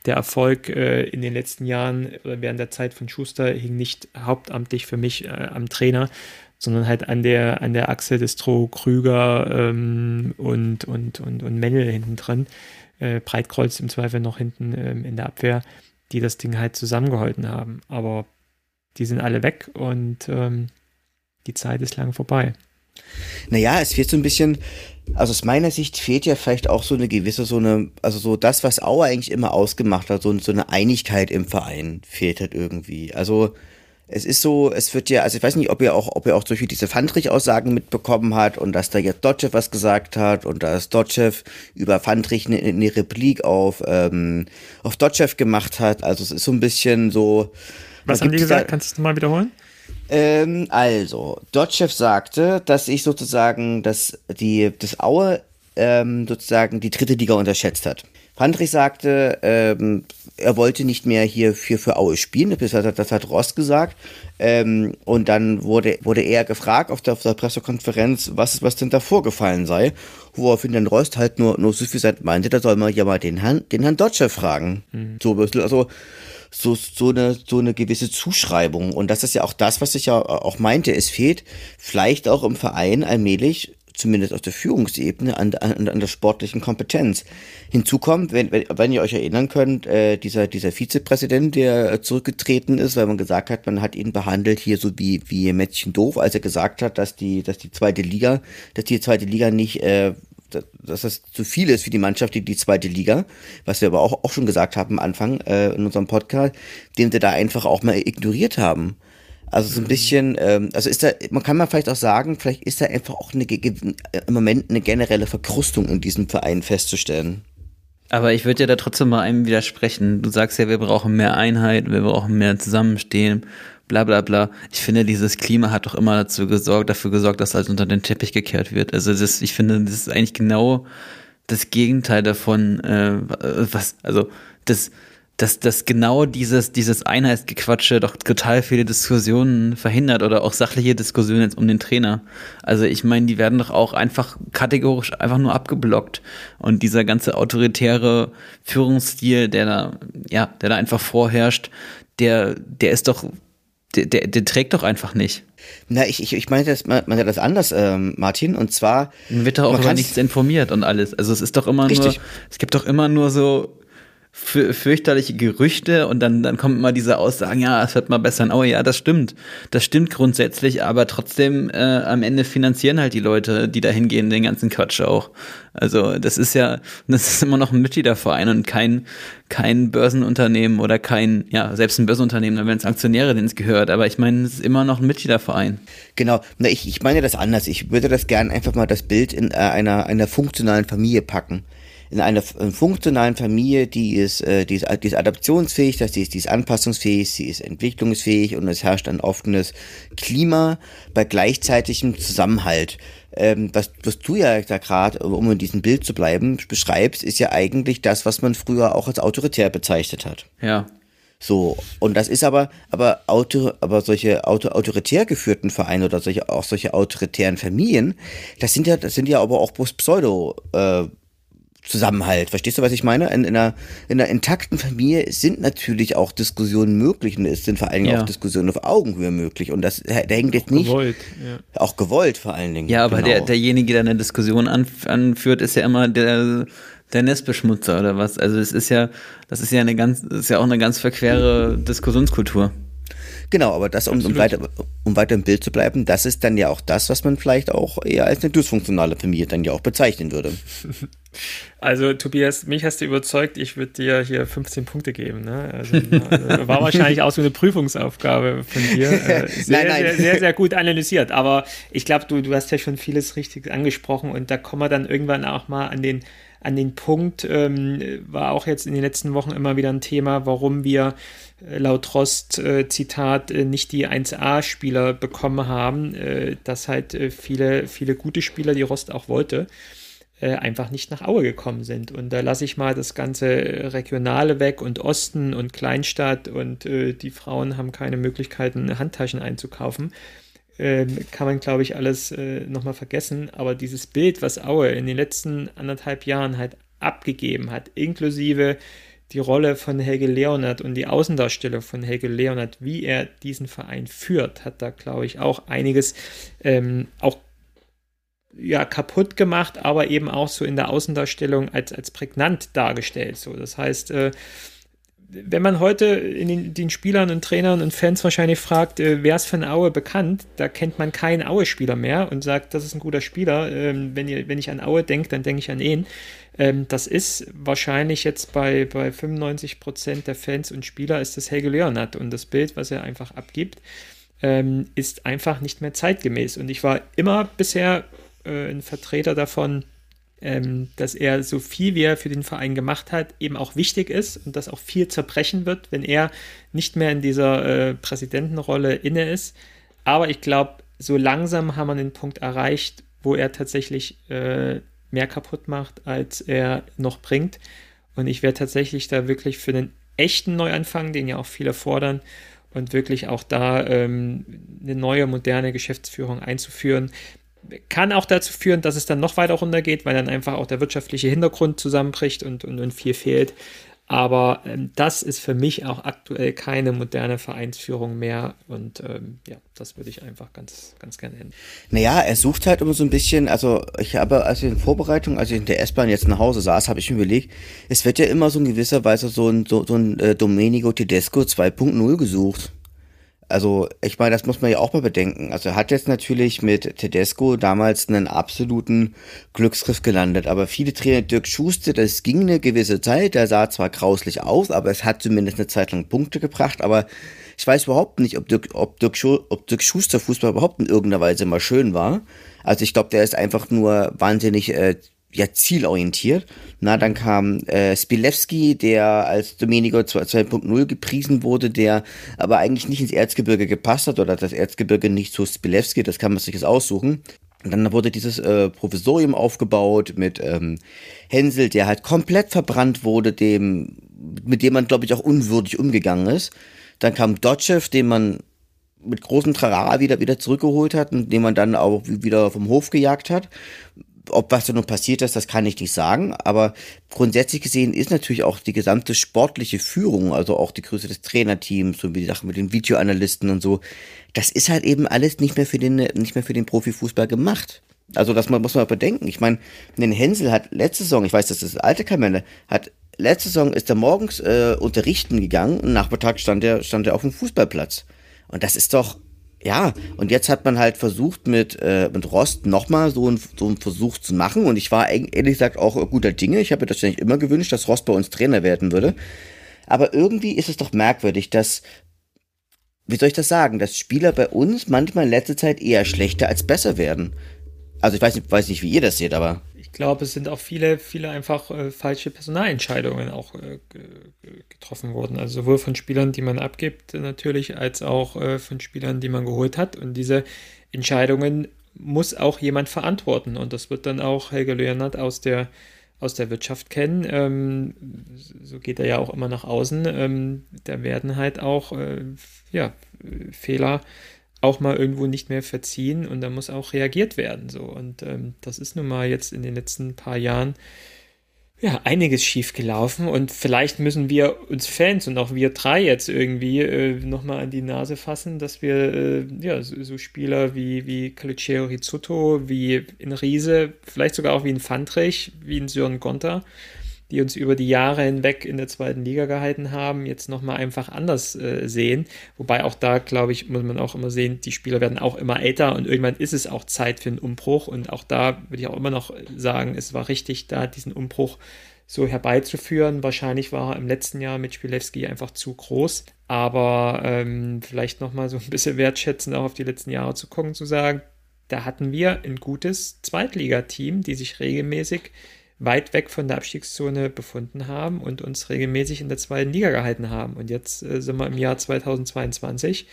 [SPEAKER 1] Der Erfolg äh, in den letzten Jahren oder während der Zeit von Schuster hing nicht hauptamtlich für mich äh, am Trainer, sondern halt an der, an der Achse des Stroh Krüger ähm, und, und, und, und Männel hinten drin äh, Breitkreuz im Zweifel noch hinten ähm, in der Abwehr, die das Ding halt zusammengehalten haben. Aber die sind alle weg und ähm, die Zeit ist lang vorbei.
[SPEAKER 3] Naja, es wird so ein bisschen, Also aus meiner Sicht fehlt ja vielleicht auch so eine gewisse, so eine, also so das, was Auer eigentlich immer ausgemacht hat, so, so eine Einigkeit im Verein fehlt halt irgendwie. Also es ist so, es wird ja, also ich weiß nicht, ob ihr auch, ob ihr auch solche diese Fandrich-Aussagen mitbekommen hat und dass da jetzt Dotchev was gesagt hat und dass Dotchev über Fandrich eine, eine Replik auf, ähm, auf Dotchev gemacht hat. Also es ist so ein bisschen so.
[SPEAKER 1] Was haben die gesagt? Da, Kannst du es mal wiederholen?
[SPEAKER 3] Ähm, also, Dotchev sagte, dass ich sozusagen, dass die, das Aue ähm, sozusagen die dritte Liga unterschätzt hat. Fandrich sagte, ähm, er wollte nicht mehr hier für, für Aue spielen, das hat, das hat Ross gesagt. Ähm, und dann wurde, wurde er gefragt auf der, auf der Pressekonferenz, was, was denn da vorgefallen sei, woraufhin dann Rost halt nur, nur so viel meinte, da soll man ja mal den Herrn, den Herrn Dodger fragen. Mhm. So, also, so, so, eine, so eine gewisse Zuschreibung. Und das ist ja auch das, was ich ja auch meinte. Es fehlt vielleicht auch im Verein allmählich zumindest auf der Führungsebene, an, an, an der sportlichen Kompetenz. Hinzu kommt, wenn, wenn, ihr euch erinnern könnt, äh, dieser, dieser Vizepräsident, der zurückgetreten ist, weil man gesagt hat, man hat ihn behandelt hier so wie, wie Mädchen doof, als er gesagt hat, dass die, dass die zweite Liga, dass die zweite Liga nicht, äh, dass das zu viel ist für die Mannschaft, die, die zweite Liga, was wir aber auch, auch schon gesagt haben am Anfang äh, in unserem Podcast, den wir da einfach auch mal ignoriert haben. Also so ein bisschen, ähm, also ist da, man kann mal vielleicht auch sagen, vielleicht ist da einfach auch eine, im Moment eine generelle Verkrustung in diesem Verein festzustellen.
[SPEAKER 2] Aber ich würde ja da trotzdem mal einem widersprechen. Du sagst ja, wir brauchen mehr Einheit, wir brauchen mehr Zusammenstehen, bla bla bla. Ich finde, dieses Klima hat doch immer dazu gesorgt, dafür gesorgt, dass alles unter den Teppich gekehrt wird. Also das, ich finde, das ist eigentlich genau das Gegenteil davon, äh, was, also das, dass, dass genau dieses, dieses Einheitsgequatsche doch total viele Diskussionen verhindert oder auch sachliche Diskussionen jetzt um den Trainer. Also ich meine, die werden doch auch einfach kategorisch einfach nur abgeblockt. Und dieser ganze autoritäre Führungsstil, der da, ja, der da einfach vorherrscht, der, der ist doch, der, der, der trägt doch einfach nicht.
[SPEAKER 3] Na, ich, ich, ich meine das, man, man das anders, ähm, Martin, und zwar.
[SPEAKER 2] Man wird doch auch über nichts informiert und alles. Also es ist doch immer richtig. nur, es gibt doch immer nur so fürchterliche Gerüchte und dann, dann kommen immer diese Aussagen, ja, es wird mal besser. Oh ja, das stimmt. Das stimmt grundsätzlich, aber trotzdem äh, am Ende finanzieren halt die Leute, die da hingehen, den ganzen Quatsch auch. Also das ist ja, das ist immer noch ein Mitgliederverein und kein, kein Börsenunternehmen oder kein, ja, selbst ein Börsenunternehmen, dann werden es Aktionäre, denen es gehört. Aber ich meine, es ist immer noch ein Mitgliederverein.
[SPEAKER 3] Genau. Na, ich, ich meine das anders. Ich würde das gern einfach mal das Bild in äh, einer, einer funktionalen Familie packen in einer funktionalen Familie, die ist, äh, die ist, die ist adaptionsfähig, das ist, die ist anpassungsfähig, sie ist entwicklungsfähig und es herrscht ein offenes Klima bei gleichzeitigem Zusammenhalt. Ähm, was, was du ja da gerade, um in diesem Bild zu bleiben, beschreibst, ist ja eigentlich das, was man früher auch als autoritär bezeichnet hat.
[SPEAKER 2] Ja.
[SPEAKER 3] So, und das ist aber, aber Auto, aber solche Auto, autoritär geführten Vereine oder solche, auch solche autoritären Familien, das sind ja, das sind ja aber auch bloß Pseudo, äh, Zusammenhalt. Verstehst du, was ich meine? In, in, einer, in einer intakten Familie sind natürlich auch Diskussionen möglich und es sind vor allen Dingen ja. auch Diskussionen auf Augenhöhe möglich. Und das da hängt jetzt nicht. Gewollt, ja. Auch gewollt vor allen Dingen.
[SPEAKER 2] Ja, aber genau. der, derjenige, der eine Diskussion anführt, ist ja immer der, der Nestbeschmutzer oder was. Also es ist ja, das ist ja eine ganz, ist ja auch eine ganz verquere Diskussionskultur.
[SPEAKER 3] Genau, aber das, um, um, weiter, um weiter im Bild zu bleiben, das ist dann ja auch das, was man vielleicht auch eher als eine dysfunktionale Familie dann ja auch bezeichnen würde.
[SPEAKER 1] Also, Tobias, mich hast du überzeugt, ich würde dir hier 15 Punkte geben. Ne? Also, war wahrscheinlich auch so eine Prüfungsaufgabe von dir. Äh, sehr, nein, nein. Sehr, sehr, sehr gut analysiert. Aber ich glaube, du, du hast ja schon vieles richtig angesprochen und da kommen wir dann irgendwann auch mal an den an den Punkt, ähm, war auch jetzt in den letzten Wochen immer wieder ein Thema, warum wir laut Rost, äh, Zitat, äh, nicht die 1A-Spieler bekommen haben, äh, dass halt äh, viele, viele gute Spieler, die Rost auch wollte, äh, einfach nicht nach Aue gekommen sind. Und da lasse ich mal das ganze Regionale weg und Osten und Kleinstadt und die Frauen haben keine Möglichkeiten, Handtaschen einzukaufen ähm, kann man, glaube ich, alles äh, nochmal vergessen. Aber dieses Bild, was Aue in den letzten anderthalb Jahren halt abgegeben hat, inklusive die Rolle von Helge Leonard und die Außendarstellung von Helge Leonard, wie er diesen Verein führt, hat da, glaube ich, auch einiges ähm, auch ja, kaputt gemacht, aber eben auch so in der Außendarstellung als, als prägnant dargestellt. So, das heißt, äh, wenn man heute den, den, Spielern und Trainern und Fans wahrscheinlich fragt, äh, wer ist für eine Aue bekannt, da kennt man keinen Aue-Spieler mehr und sagt, das ist ein guter Spieler. Ähm, wenn, ihr, wenn ich an Aue denke, dann denke ich an ihn. Ähm, das ist wahrscheinlich jetzt bei, bei 95 Prozent der Fans und Spieler ist das Helge Leonard und das Bild, was er einfach abgibt, ähm, ist einfach nicht mehr zeitgemäß. Und ich war immer bisher äh, ein Vertreter davon, ähm, dass er so viel, wie er für den Verein gemacht hat, eben auch wichtig ist und dass auch viel zerbrechen wird, wenn er nicht mehr in dieser äh, Präsidentenrolle inne ist. Aber ich glaube, so langsam haben wir den Punkt erreicht, wo er tatsächlich äh, mehr kaputt macht, als er noch bringt. Und ich wäre tatsächlich da wirklich für einen echten Neuanfang, den ja auch viele fordern, und wirklich auch da ähm, eine neue, moderne Geschäftsführung einzuführen, kann auch dazu führen, dass es dann noch weiter runtergeht, weil dann einfach auch der wirtschaftliche Hintergrund zusammenbricht und, und, und viel fehlt. Aber ähm, das ist für mich auch aktuell keine moderne Vereinsführung mehr. Und ähm, ja, das würde ich einfach ganz, ganz gerne ändern.
[SPEAKER 3] Naja, er sucht halt immer so ein bisschen, also ich habe, als ich in Vorbereitung, als ich in der S-Bahn jetzt nach Hause saß, habe ich mir überlegt, es wird ja immer so in gewisser Weise so ein, so, so ein äh, Domenico Tedesco 2.0 gesucht. Also, ich meine, das muss man ja auch mal bedenken. Also, er hat jetzt natürlich mit Tedesco damals einen absoluten Glücksgriff gelandet. Aber viele Trainer, Dirk Schuster, das ging eine gewisse Zeit. Der sah zwar grauslich aus, aber es hat zumindest eine Zeit lang Punkte gebracht. Aber ich weiß überhaupt nicht, ob Dirk, ob Dirk, ob Dirk Schuster Fußball überhaupt in irgendeiner Weise mal schön war. Also, ich glaube, der ist einfach nur wahnsinnig äh, ja, zielorientiert. Na, dann kam äh, Spilewski, der als Domenico 2.0 gepriesen wurde, der aber eigentlich nicht ins Erzgebirge gepasst hat oder das Erzgebirge nicht zu Spilewski, das kann man sich jetzt aussuchen. Und dann wurde dieses äh, Provisorium aufgebaut mit ähm, Hänsel, der halt komplett verbrannt wurde, dem, mit dem man, glaube ich, auch unwürdig umgegangen ist. Dann kam Dotschew, den man mit großem Trara wieder, wieder zurückgeholt hat und den man dann auch wieder vom Hof gejagt hat ob was da nun passiert ist, das kann ich nicht sagen. Aber grundsätzlich gesehen ist natürlich auch die gesamte sportliche Führung, also auch die Größe des Trainerteams und die Sachen mit den Videoanalysten und so, das ist halt eben alles nicht mehr für den, nicht mehr für den Profifußball gemacht. Also das muss man bedenken. Ich meine, den Hänsel hat letzte Saison, ich weiß, das ist das alte Kamelle, hat letzte Saison ist er morgens äh, unterrichten gegangen und Nachmittag stand er, stand er auf dem Fußballplatz. Und das ist doch, ja, und jetzt hat man halt versucht mit, äh, mit Rost nochmal so, ein, so einen Versuch zu machen. Und ich war ehrlich gesagt auch guter Dinge. Ich habe mir das eigentlich immer gewünscht, dass Rost bei uns Trainer werden würde. Aber irgendwie ist es doch merkwürdig, dass, wie soll ich das sagen, dass Spieler bei uns manchmal in letzter Zeit eher schlechter als besser werden. Also ich weiß nicht, weiß nicht wie ihr das seht, aber
[SPEAKER 1] glaube, es sind auch viele, viele einfach äh, falsche Personalentscheidungen auch äh, getroffen worden. Also sowohl von Spielern, die man abgibt, natürlich, als auch äh, von Spielern, die man geholt hat. Und diese Entscheidungen muss auch jemand verantworten. Und das wird dann auch Helge Leonard aus der, aus der Wirtschaft kennen. Ähm, so geht er ja auch immer nach außen. Ähm, da werden halt auch äh, ja, Fehler auch mal irgendwo nicht mehr verziehen und da muss auch reagiert werden. So. Und ähm, das ist nun mal jetzt in den letzten paar Jahren ja, einiges schief gelaufen und vielleicht müssen wir uns Fans und auch wir drei jetzt irgendwie äh, nochmal an die Nase fassen, dass wir äh, ja, so, so, Spieler wie, wie Caliciero Rizzuto, wie in Riese, vielleicht sogar auch wie in Fandrich, wie in Sören Gonter, die uns über die Jahre hinweg in der zweiten Liga gehalten haben, jetzt nochmal einfach anders äh, sehen. Wobei auch da, glaube ich, muss man auch immer sehen, die Spieler werden auch immer älter und irgendwann ist es auch Zeit für einen Umbruch. Und auch da würde ich auch immer noch sagen, es war richtig, da diesen Umbruch so herbeizuführen. Wahrscheinlich war er im letzten Jahr mit Spielewski einfach zu groß. Aber ähm, vielleicht nochmal so ein bisschen wertschätzend auch auf die letzten Jahre zu gucken, zu sagen, da hatten wir ein gutes Zweitligateam, die sich regelmäßig weit weg von der Abstiegszone befunden haben und uns regelmäßig in der zweiten Liga gehalten haben. Und jetzt äh, sind wir im Jahr 2022,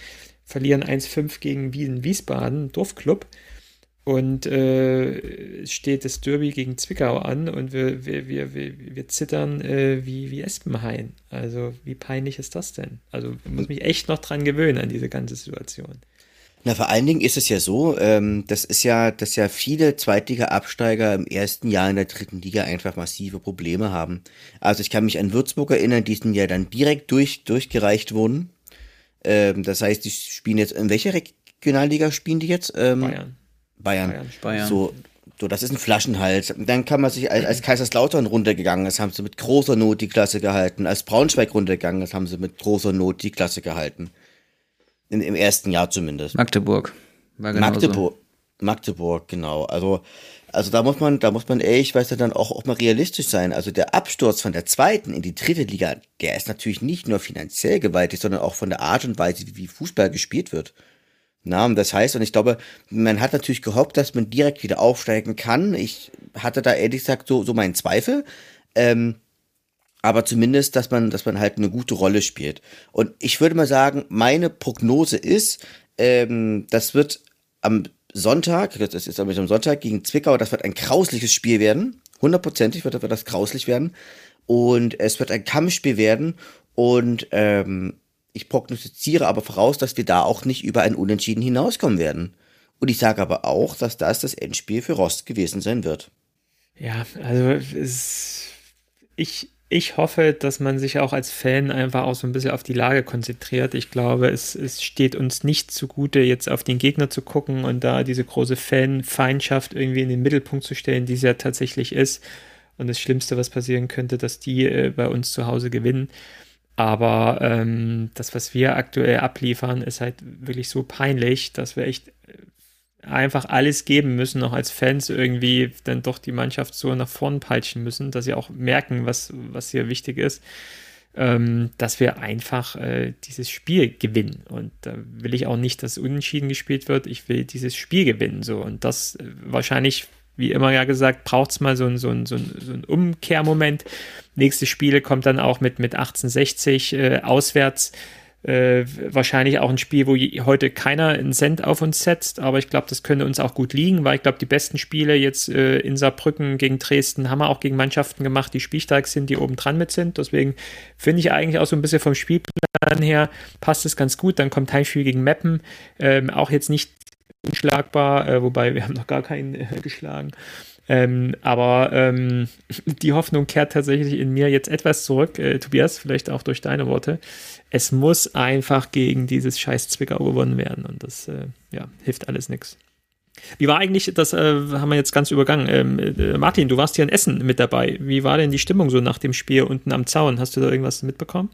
[SPEAKER 1] verlieren 1-5 gegen Wien Wiesbaden, Dorfclub. Und äh, steht das Derby gegen Zwickau an und wir, wir, wir, wir, wir zittern äh, wie, wie Espenhain. Also wie peinlich ist das denn? Also ich muss mich echt noch dran gewöhnen an diese ganze Situation.
[SPEAKER 3] Na, vor allen Dingen ist es ja so, ähm, das ist ja, dass ja viele Zweitliga-Absteiger im ersten Jahr in der dritten Liga einfach massive Probleme haben. Also ich kann mich an Würzburg erinnern, die sind ja dann direkt durch, durchgereicht wurden. Ähm, das heißt, die spielen jetzt, in welcher Regionalliga spielen die jetzt?
[SPEAKER 1] Ähm, Bayern.
[SPEAKER 3] Bayern. Bayern. So, So, das ist ein Flaschenhals. Dann kann man sich, als, als Kaiserslautern runtergegangen ist, haben sie mit großer Not die Klasse gehalten. Als Braunschweig runtergegangen ist, haben sie mit großer Not die Klasse gehalten. In, Im ersten Jahr zumindest.
[SPEAKER 2] Magdeburg.
[SPEAKER 3] War Magdeburg. Magdeburg, genau. Also, also da muss man, da muss man ehrlich, weiß ja dann auch, auch mal realistisch sein. Also der Absturz von der zweiten in die dritte Liga, der ist natürlich nicht nur finanziell gewaltig, sondern auch von der Art und Weise, wie Fußball gespielt wird. Na, und das heißt, und ich glaube, man hat natürlich gehofft, dass man direkt wieder aufsteigen kann. Ich hatte da ehrlich gesagt so, so meinen Zweifel. Ähm, aber zumindest, dass man, dass man halt eine gute Rolle spielt. Und ich würde mal sagen, meine Prognose ist, ähm, das wird am Sonntag, das ist am Sonntag gegen Zwickau, das wird ein grausliches Spiel werden. Hundertprozentig wird, wird das grauslich werden. Und es wird ein Kampfspiel werden. Und ähm, ich prognostiziere aber voraus, dass wir da auch nicht über ein Unentschieden hinauskommen werden. Und ich sage aber auch, dass das das Endspiel für Rost gewesen sein wird.
[SPEAKER 1] Ja, also es, ich, ich hoffe, dass man sich auch als Fan einfach auch so ein bisschen auf die Lage konzentriert. Ich glaube, es, es steht uns nicht zugute, jetzt auf den Gegner zu gucken und da diese große Fanfeindschaft irgendwie in den Mittelpunkt zu stellen, die es ja tatsächlich ist. Und das Schlimmste, was passieren könnte, dass die äh, bei uns zu Hause gewinnen. Aber ähm, das, was wir aktuell abliefern, ist halt wirklich so peinlich, dass wir echt äh, einfach alles geben müssen, noch als Fans irgendwie dann doch die Mannschaft so nach vorn peitschen müssen, dass sie auch merken, was, was hier wichtig ist, ähm, dass wir einfach äh, dieses Spiel gewinnen. Und da will ich auch nicht, dass unentschieden gespielt wird. Ich will dieses Spiel gewinnen. So. Und das äh, wahrscheinlich wie immer ja gesagt, braucht es mal so einen so so ein, so ein Umkehrmoment. Nächstes Spiel kommt dann auch mit, mit 1860 äh, auswärts. Äh, wahrscheinlich auch ein Spiel, wo heute keiner einen Cent auf uns setzt, aber ich glaube, das könnte uns auch gut liegen, weil ich glaube, die besten Spiele jetzt äh, in Saarbrücken gegen Dresden haben wir auch gegen Mannschaften gemacht, die spielstark sind, die oben dran mit sind. Deswegen finde ich eigentlich auch so ein bisschen vom Spielplan her passt es ganz gut. Dann kommt Heimspiel gegen Meppen, ähm, auch jetzt nicht unschlagbar, äh, wobei wir haben noch gar keinen äh, geschlagen. Ähm, aber ähm, die Hoffnung kehrt tatsächlich in mir jetzt etwas zurück, äh, Tobias, vielleicht auch durch deine Worte. Es muss einfach gegen dieses scheiß Zwickau gewonnen werden und das äh, ja, hilft alles nichts. Wie war eigentlich, das äh, haben wir jetzt ganz übergangen. Ähm, äh, Martin, du warst hier in Essen mit dabei. Wie war denn die Stimmung so nach dem Spiel unten am Zaun? Hast du da irgendwas mitbekommen?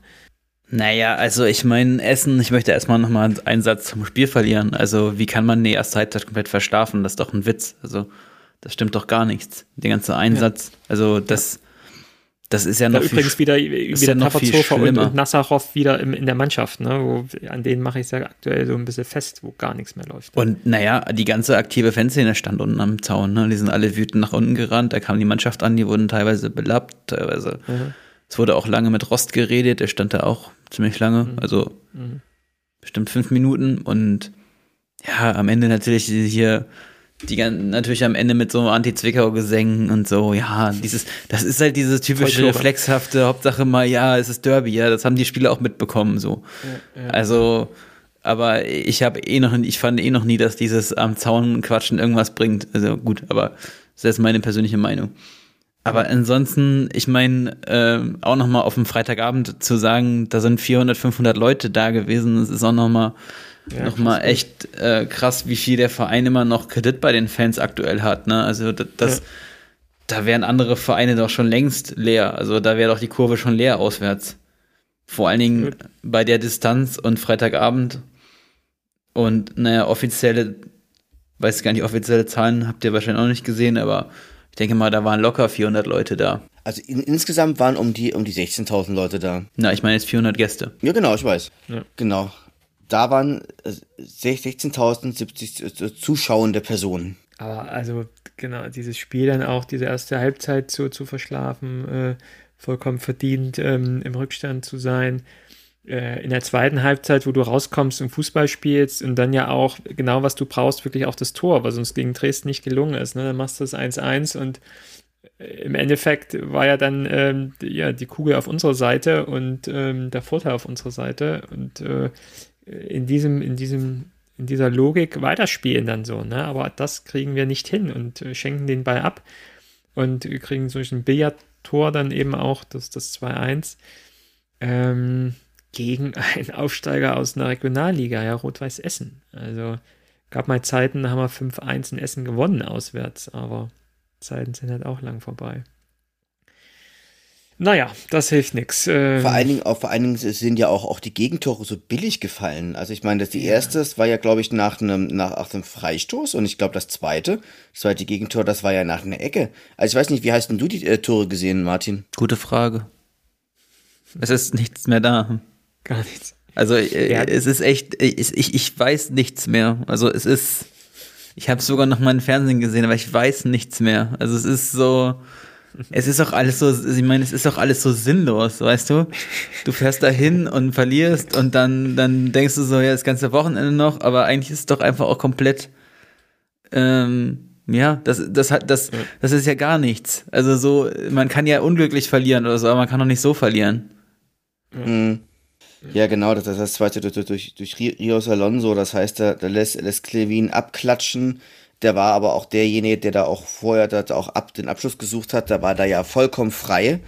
[SPEAKER 2] Naja, also ich meine, Essen, ich möchte erstmal nochmal einen Satz zum Spiel verlieren. Also, wie kann man die erste Halbzeit komplett verschlafen? Das ist doch ein Witz. Also, das stimmt doch gar nichts. Der ganze Einsatz, ja. also das, das ist ja noch
[SPEAKER 1] da übrigens wieder, wieder ja Tapazova und, und Nassarov wieder im, in der Mannschaft, ne? Wo, an denen mache ich es ja aktuell so ein bisschen fest, wo gar nichts mehr läuft.
[SPEAKER 2] Und naja, die ganze aktive Fanszene stand unten am Zaun, ne? Die sind alle wütend nach unten gerannt, da kam die Mannschaft an, die wurden teilweise belappt, teilweise. Mhm. Es wurde auch lange mit Rost geredet, der stand da auch ziemlich lange, mhm. also mhm. bestimmt fünf Minuten und ja, am Ende natürlich hier die natürlich am Ende mit so Anti-Zwickau-Gesängen und so, ja, dieses, das ist halt dieses typische reflexhafte, Hauptsache mal, ja, es ist Derby, ja, das haben die Spieler auch mitbekommen, so. Ja, ja. Also, aber ich habe eh noch, ich fand eh noch nie, dass dieses am Zaun quatschen irgendwas bringt. Also gut, aber das ist meine persönliche Meinung. Aber ansonsten, ich meine, äh, auch nochmal auf dem Freitagabend zu sagen, da sind 400, 500 Leute da gewesen, das ist auch nochmal ja, noch mal echt äh, krass, wie viel der Verein immer noch Kredit bei den Fans aktuell hat. Ne? Also das, das ja. da wären andere Vereine doch schon längst leer. Also da wäre doch die Kurve schon leer auswärts. Vor allen Dingen ja. bei der Distanz und Freitagabend. Und naja, offizielle, weiß gar nicht, offizielle Zahlen habt ihr wahrscheinlich auch nicht gesehen, aber ich denke mal, da waren locker 400 Leute da.
[SPEAKER 3] Also in, insgesamt waren um die, um die 16.000 Leute da.
[SPEAKER 2] Na, ich meine jetzt 400 Gäste.
[SPEAKER 3] Ja, genau, ich weiß. Ja. Genau. Da waren 16.070 äh, äh, zuschauende Personen.
[SPEAKER 1] Aber also, genau, dieses Spiel dann auch, diese erste Halbzeit zu, zu verschlafen, äh, vollkommen verdient, ähm, im Rückstand zu sein äh, in der zweiten Halbzeit, wo du rauskommst und Fußball spielst und dann ja auch genau, was du brauchst, wirklich auch das Tor, was uns gegen Dresden nicht gelungen ist. Ne? Dann machst du das 1-1 und äh, im Endeffekt war ja dann ähm, ja, die Kugel auf unserer Seite und ähm, der Vorteil auf unserer Seite und äh, in diesem, in diesem, in dieser Logik weiterspielen dann so, ne? Aber das kriegen wir nicht hin und äh, schenken den Ball ab und kriegen durch ein Billardtor dann eben auch das, das 2-1. Ähm, gegen einen Aufsteiger aus einer Regionalliga, ja, Rot-Weiß Essen. Also Gab mal Zeiten, da haben wir 5-1 in Essen gewonnen auswärts, aber Zeiten sind halt auch lang vorbei. Naja, das hilft nichts.
[SPEAKER 3] Ähm vor, allen Dingen, auch, vor allen Dingen sind ja auch, auch die Gegentore so billig gefallen. Also ich meine, das die ja. erste, das war ja, glaube ich, nach einem, nach, nach einem Freistoß und ich glaube, das zweite, das zweite Gegentor, das war ja nach einer Ecke. Also ich weiß nicht, wie hast denn du die äh, Tore gesehen, Martin?
[SPEAKER 2] Gute Frage. Es ist nichts mehr da.
[SPEAKER 1] Gar nichts.
[SPEAKER 2] Also äh, ja. es ist echt, ich, ich, ich weiß nichts mehr. Also es ist, ich habe sogar noch mal im Fernsehen gesehen, aber ich weiß nichts mehr. Also es ist so es ist auch alles so, ich meine, es ist auch alles so sinnlos, weißt du? Du fährst da hin und verlierst und dann, dann denkst du so, ja, das ganze Wochenende noch, aber eigentlich ist es doch einfach auch komplett, ähm, ja, das, das hat, das, das ist ja gar nichts. Also so, man kann ja unglücklich verlieren oder so, aber man kann doch nicht so verlieren.
[SPEAKER 3] Mhm. Ja, genau, das, das zweite durch, durch, durch Rios Alonso, das heißt, da, da lässt, lässt Clevin abklatschen, der war aber auch derjenige, der da auch vorher da auch ab, den Abschluss gesucht hat. Da war da ja vollkommen frei.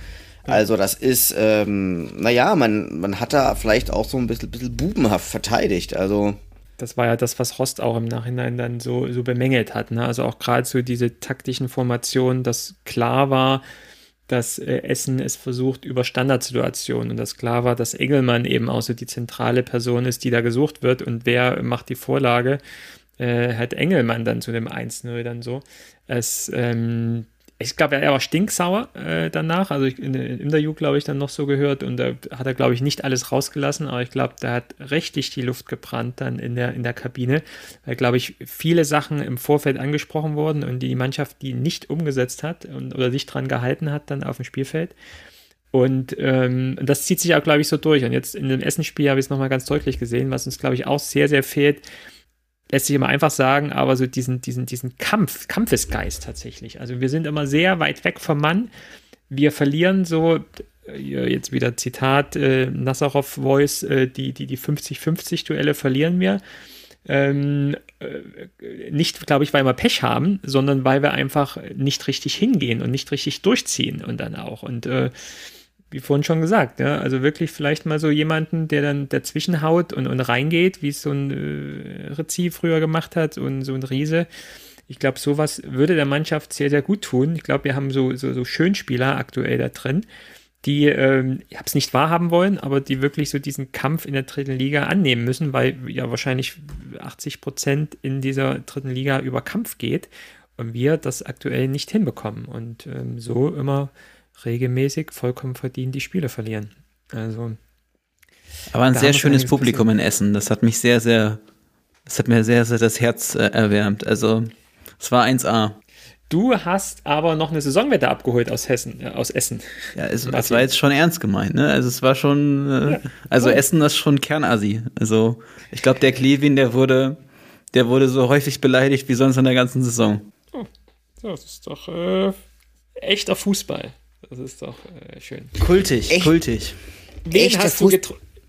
[SPEAKER 3] Also das ist, ähm, naja, man, man hat da vielleicht auch so ein bisschen, bisschen bubenhaft verteidigt. Also
[SPEAKER 1] das war ja das, was Rost auch im Nachhinein dann so, so bemängelt hat. Ne? Also auch gerade so diese taktischen Formationen, dass klar war, dass äh, Essen es versucht über Standardsituationen und dass klar war, dass Engelmann eben auch so die zentrale Person ist, die da gesucht wird und wer macht die Vorlage äh, hat Engelmann dann zu dem 1-0 dann so. Es, ähm, ich glaube, er war stinksauer äh, danach. Also ich, in, im Interview, glaube ich, dann noch so gehört. Und da hat er, glaube ich, nicht alles rausgelassen. Aber ich glaube, da hat richtig die Luft gebrannt dann in der, in der Kabine. Weil, glaube ich, viele Sachen im Vorfeld angesprochen wurden und die Mannschaft die nicht umgesetzt hat und, oder sich dran gehalten hat dann auf dem Spielfeld. Und ähm, das zieht sich auch, glaube ich, so durch. Und jetzt in dem Essenspiel habe ich es nochmal ganz deutlich gesehen, was uns, glaube ich, auch sehr, sehr fehlt lässt sich immer einfach sagen, aber so diesen, diesen, diesen Kampf, Kampfesgeist tatsächlich. Also wir sind immer sehr weit weg vom Mann. Wir verlieren so, jetzt wieder Zitat, äh, Nazarov Voice, äh, die, die, die 50-50 Duelle verlieren wir. Ähm, äh, nicht, glaube ich, weil wir Pech haben, sondern weil wir einfach nicht richtig hingehen und nicht richtig durchziehen und dann auch. Und äh, wie vorhin schon gesagt, ja, also wirklich vielleicht mal so jemanden, der dann dazwischen haut und, und reingeht, wie es so ein äh, Rizzi früher gemacht hat und so ein Riese. Ich glaube, sowas würde der Mannschaft sehr, sehr gut tun. Ich glaube, wir haben so, so, so Schönspieler aktuell da drin, die, ähm, ich habe es nicht wahrhaben wollen, aber die wirklich so diesen Kampf in der dritten Liga annehmen müssen, weil ja wahrscheinlich 80 Prozent in dieser dritten Liga über Kampf geht und wir das aktuell nicht hinbekommen. Und ähm, so immer regelmäßig vollkommen verdient die Spiele verlieren. Also.
[SPEAKER 2] Aber ein sehr schönes Publikum in Essen. Das hat mich sehr, sehr, das hat mir sehr, sehr das Herz äh, erwärmt. Also, es war 1A.
[SPEAKER 1] Du hast aber noch eine Saisonwette abgeholt aus Hessen, äh, aus Essen.
[SPEAKER 2] Ja, es, es, war jetzt schon ernst gemeint, ne? Also es war schon, äh, ja. also oh. Essen ist schon Kernasi. Also ich glaube, der Klevin, der wurde, der wurde so häufig beleidigt wie sonst in der ganzen Saison.
[SPEAKER 1] Oh, das ist doch äh, echter Fußball. Das ist doch äh, schön.
[SPEAKER 2] Kultig, Echt? kultig.
[SPEAKER 1] Wen hast, du,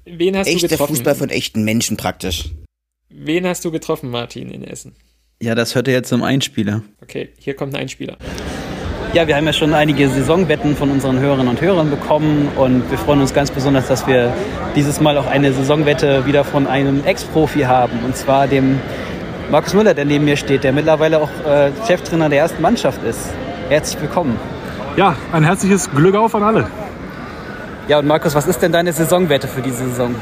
[SPEAKER 1] wen hast
[SPEAKER 3] du
[SPEAKER 1] getroffen?
[SPEAKER 3] Fußball von echten Menschen praktisch.
[SPEAKER 1] Wen hast du getroffen, Martin, in Essen?
[SPEAKER 2] Ja, das hört ihr jetzt zum Einspieler.
[SPEAKER 1] Okay, hier kommt ein Einspieler.
[SPEAKER 4] Ja, wir haben ja schon einige Saisonwetten von unseren Hörerinnen und Hörern bekommen und wir freuen uns ganz besonders, dass wir dieses Mal auch eine Saisonwette wieder von einem Ex-Profi haben und zwar dem Markus Müller, der neben mir steht, der mittlerweile auch äh, Cheftrainer der ersten Mannschaft ist. Herzlich willkommen.
[SPEAKER 5] Ja, ein herzliches Glück auf an alle.
[SPEAKER 4] Ja, und Markus, was ist denn deine Saisonwette für diese Saison?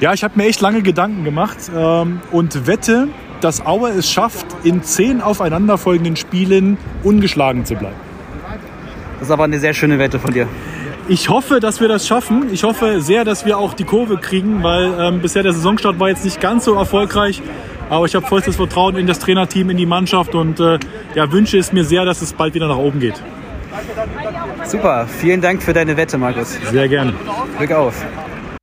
[SPEAKER 5] Ja, ich habe mir echt lange Gedanken gemacht ähm, und wette, dass Aue es schafft, in zehn aufeinanderfolgenden Spielen ungeschlagen zu bleiben.
[SPEAKER 4] Das ist aber eine sehr schöne Wette von dir.
[SPEAKER 5] Ich hoffe, dass wir das schaffen. Ich hoffe sehr, dass wir auch die Kurve kriegen, weil ähm, bisher der Saisonstart war jetzt nicht ganz so erfolgreich. Aber ich habe vollstes Vertrauen in das Trainerteam, in die Mannschaft und äh, ja, wünsche es mir sehr, dass es bald wieder nach oben geht.
[SPEAKER 4] Super, vielen Dank für deine Wette, Markus.
[SPEAKER 5] Sehr gerne.
[SPEAKER 4] Glück auf.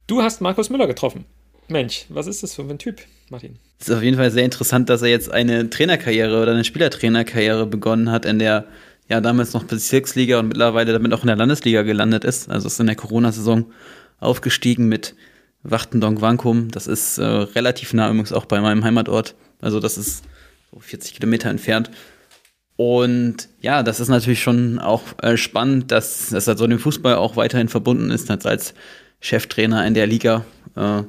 [SPEAKER 1] Du hast Markus Müller getroffen. Mensch, was ist das für ein Typ, Martin?
[SPEAKER 2] Es ist auf jeden Fall sehr interessant, dass er jetzt eine Trainerkarriere oder eine Spielertrainerkarriere begonnen hat, in der ja damals noch Bezirksliga und mittlerweile damit auch in der Landesliga gelandet ist. Also ist in der Corona-Saison aufgestiegen mit Wachtendonk Wankum. Das ist äh, relativ nah übrigens auch bei meinem Heimatort. Also das ist so 40 Kilometer entfernt. Und ja, das ist natürlich schon auch äh, spannend, dass, dass er so dem Fußball auch weiterhin verbunden ist, als, Cheftrainer in der Liga. Äh,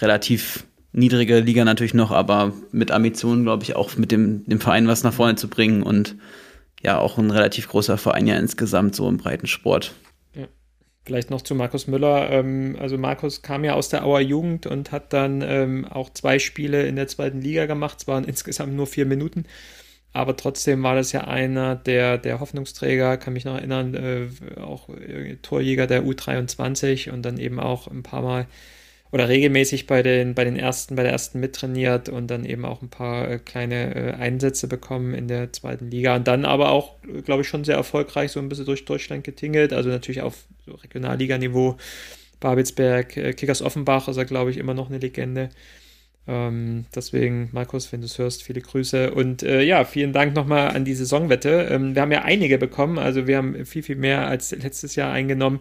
[SPEAKER 2] relativ niedrige Liga natürlich noch, aber mit Ambitionen, glaube ich, auch mit dem, dem Verein was nach vorne zu bringen und ja, auch ein relativ großer Verein ja insgesamt so im breiten Sport.
[SPEAKER 1] Vielleicht noch zu Markus Müller. Ähm, also Markus kam ja aus der Auer Jugend und hat dann ähm, auch zwei Spiele in der zweiten Liga gemacht. Es waren insgesamt nur vier Minuten. Aber trotzdem war das ja einer der, der Hoffnungsträger, kann mich noch erinnern, äh, auch Torjäger der U23 und dann eben auch ein paar Mal oder regelmäßig bei den, bei den ersten, bei der ersten mittrainiert und dann eben auch ein paar äh, kleine äh, Einsätze bekommen in der zweiten Liga und dann aber auch, glaube ich, schon sehr erfolgreich so ein bisschen durch Deutschland getingelt, also natürlich auf so Regionalliganiveau. Babelsberg, äh, Kickers Offenbach ist er, glaube ich, immer noch eine Legende. Ähm, deswegen, Markus, wenn du es hörst, viele Grüße. Und äh, ja, vielen Dank nochmal an die Saisonwette. Ähm, wir haben ja einige bekommen, also wir haben viel, viel mehr als letztes Jahr eingenommen.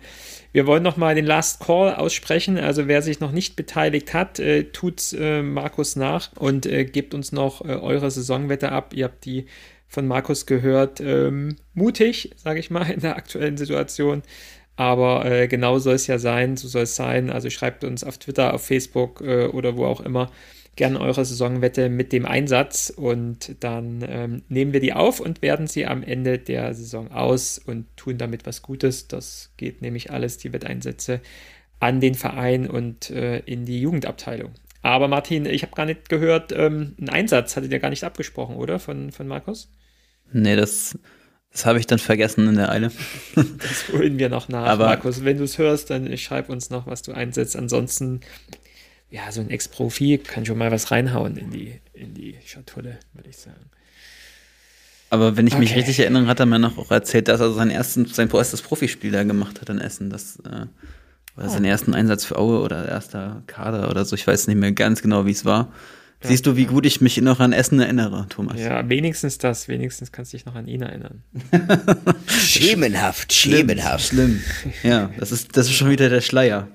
[SPEAKER 1] Wir wollen nochmal den Last Call aussprechen. Also wer sich noch nicht beteiligt hat, äh, tut äh, Markus nach und äh, gebt uns noch äh, eure Saisonwette ab. Ihr habt die von Markus gehört. Ähm, mutig, sage ich mal, in der aktuellen Situation. Aber äh, genau soll es ja sein, so soll es sein. Also schreibt uns auf Twitter, auf Facebook äh, oder wo auch immer gerne eure Saisonwette mit dem Einsatz und dann ähm, nehmen wir die auf und werden sie am Ende der Saison aus und tun damit was Gutes. Das geht nämlich alles, die Wetteinsätze, an den Verein und äh, in die Jugendabteilung. Aber Martin, ich habe gar nicht gehört, ähm, einen Einsatz hattet ihr gar nicht abgesprochen, oder? Von, von Markus?
[SPEAKER 2] Nee, das, das habe ich dann vergessen in der Eile.
[SPEAKER 1] das holen wir noch nach, Aber Markus. Wenn du es hörst, dann schreib uns noch, was du einsetzt. Ansonsten ja, so ein Ex-Profi kann schon mal was reinhauen in die, in die Schatulle, würde ich sagen.
[SPEAKER 2] Aber wenn ich okay. mich richtig erinnere, hat er mir noch auch erzählt, dass er sein, ersten, sein erstes Profispiel da gemacht hat in Essen. Das äh, war oh. sein ersten Einsatz für Aue oder erster Kader oder so. Ich weiß nicht mehr ganz genau, wie es war. Siehst du, wie gut ich mich noch an Essen erinnere, Thomas?
[SPEAKER 1] Ja, wenigstens das. Wenigstens kannst du dich noch an ihn erinnern.
[SPEAKER 3] schemenhaft, schemenhaft.
[SPEAKER 2] Schlimm. Ja, das ist, das ist schon wieder der Schleier.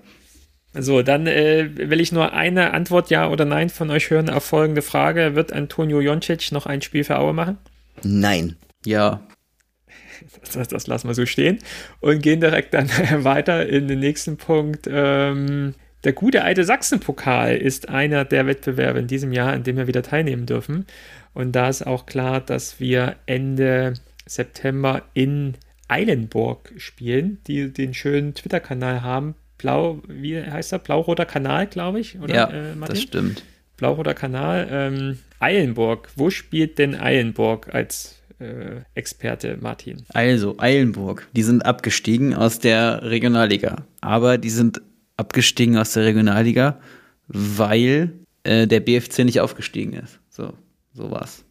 [SPEAKER 1] So, dann äh, will ich nur eine Antwort Ja oder Nein von euch hören auf folgende Frage. Wird Antonio Joncic noch ein Spiel für Aue machen?
[SPEAKER 3] Nein.
[SPEAKER 2] Ja.
[SPEAKER 1] Das, das lassen wir so stehen und gehen direkt dann weiter in den nächsten Punkt. Ähm, der gute alte Sachsenpokal ist einer der Wettbewerbe in diesem Jahr, an dem wir wieder teilnehmen dürfen. Und da ist auch klar, dass wir Ende September in Eilenburg spielen, die den schönen Twitter-Kanal haben, Blau, wie heißt er? Blau-roter Kanal, glaube ich, oder?
[SPEAKER 2] Ja, äh, das stimmt.
[SPEAKER 1] Blau-roter Kanal. Ähm, Eilenburg. Wo spielt denn Eilenburg als äh, Experte, Martin?
[SPEAKER 2] Also, Eilenburg. Die sind abgestiegen aus der Regionalliga. Aber die sind abgestiegen aus der Regionalliga, weil äh, der BFC nicht aufgestiegen ist. So, so war's.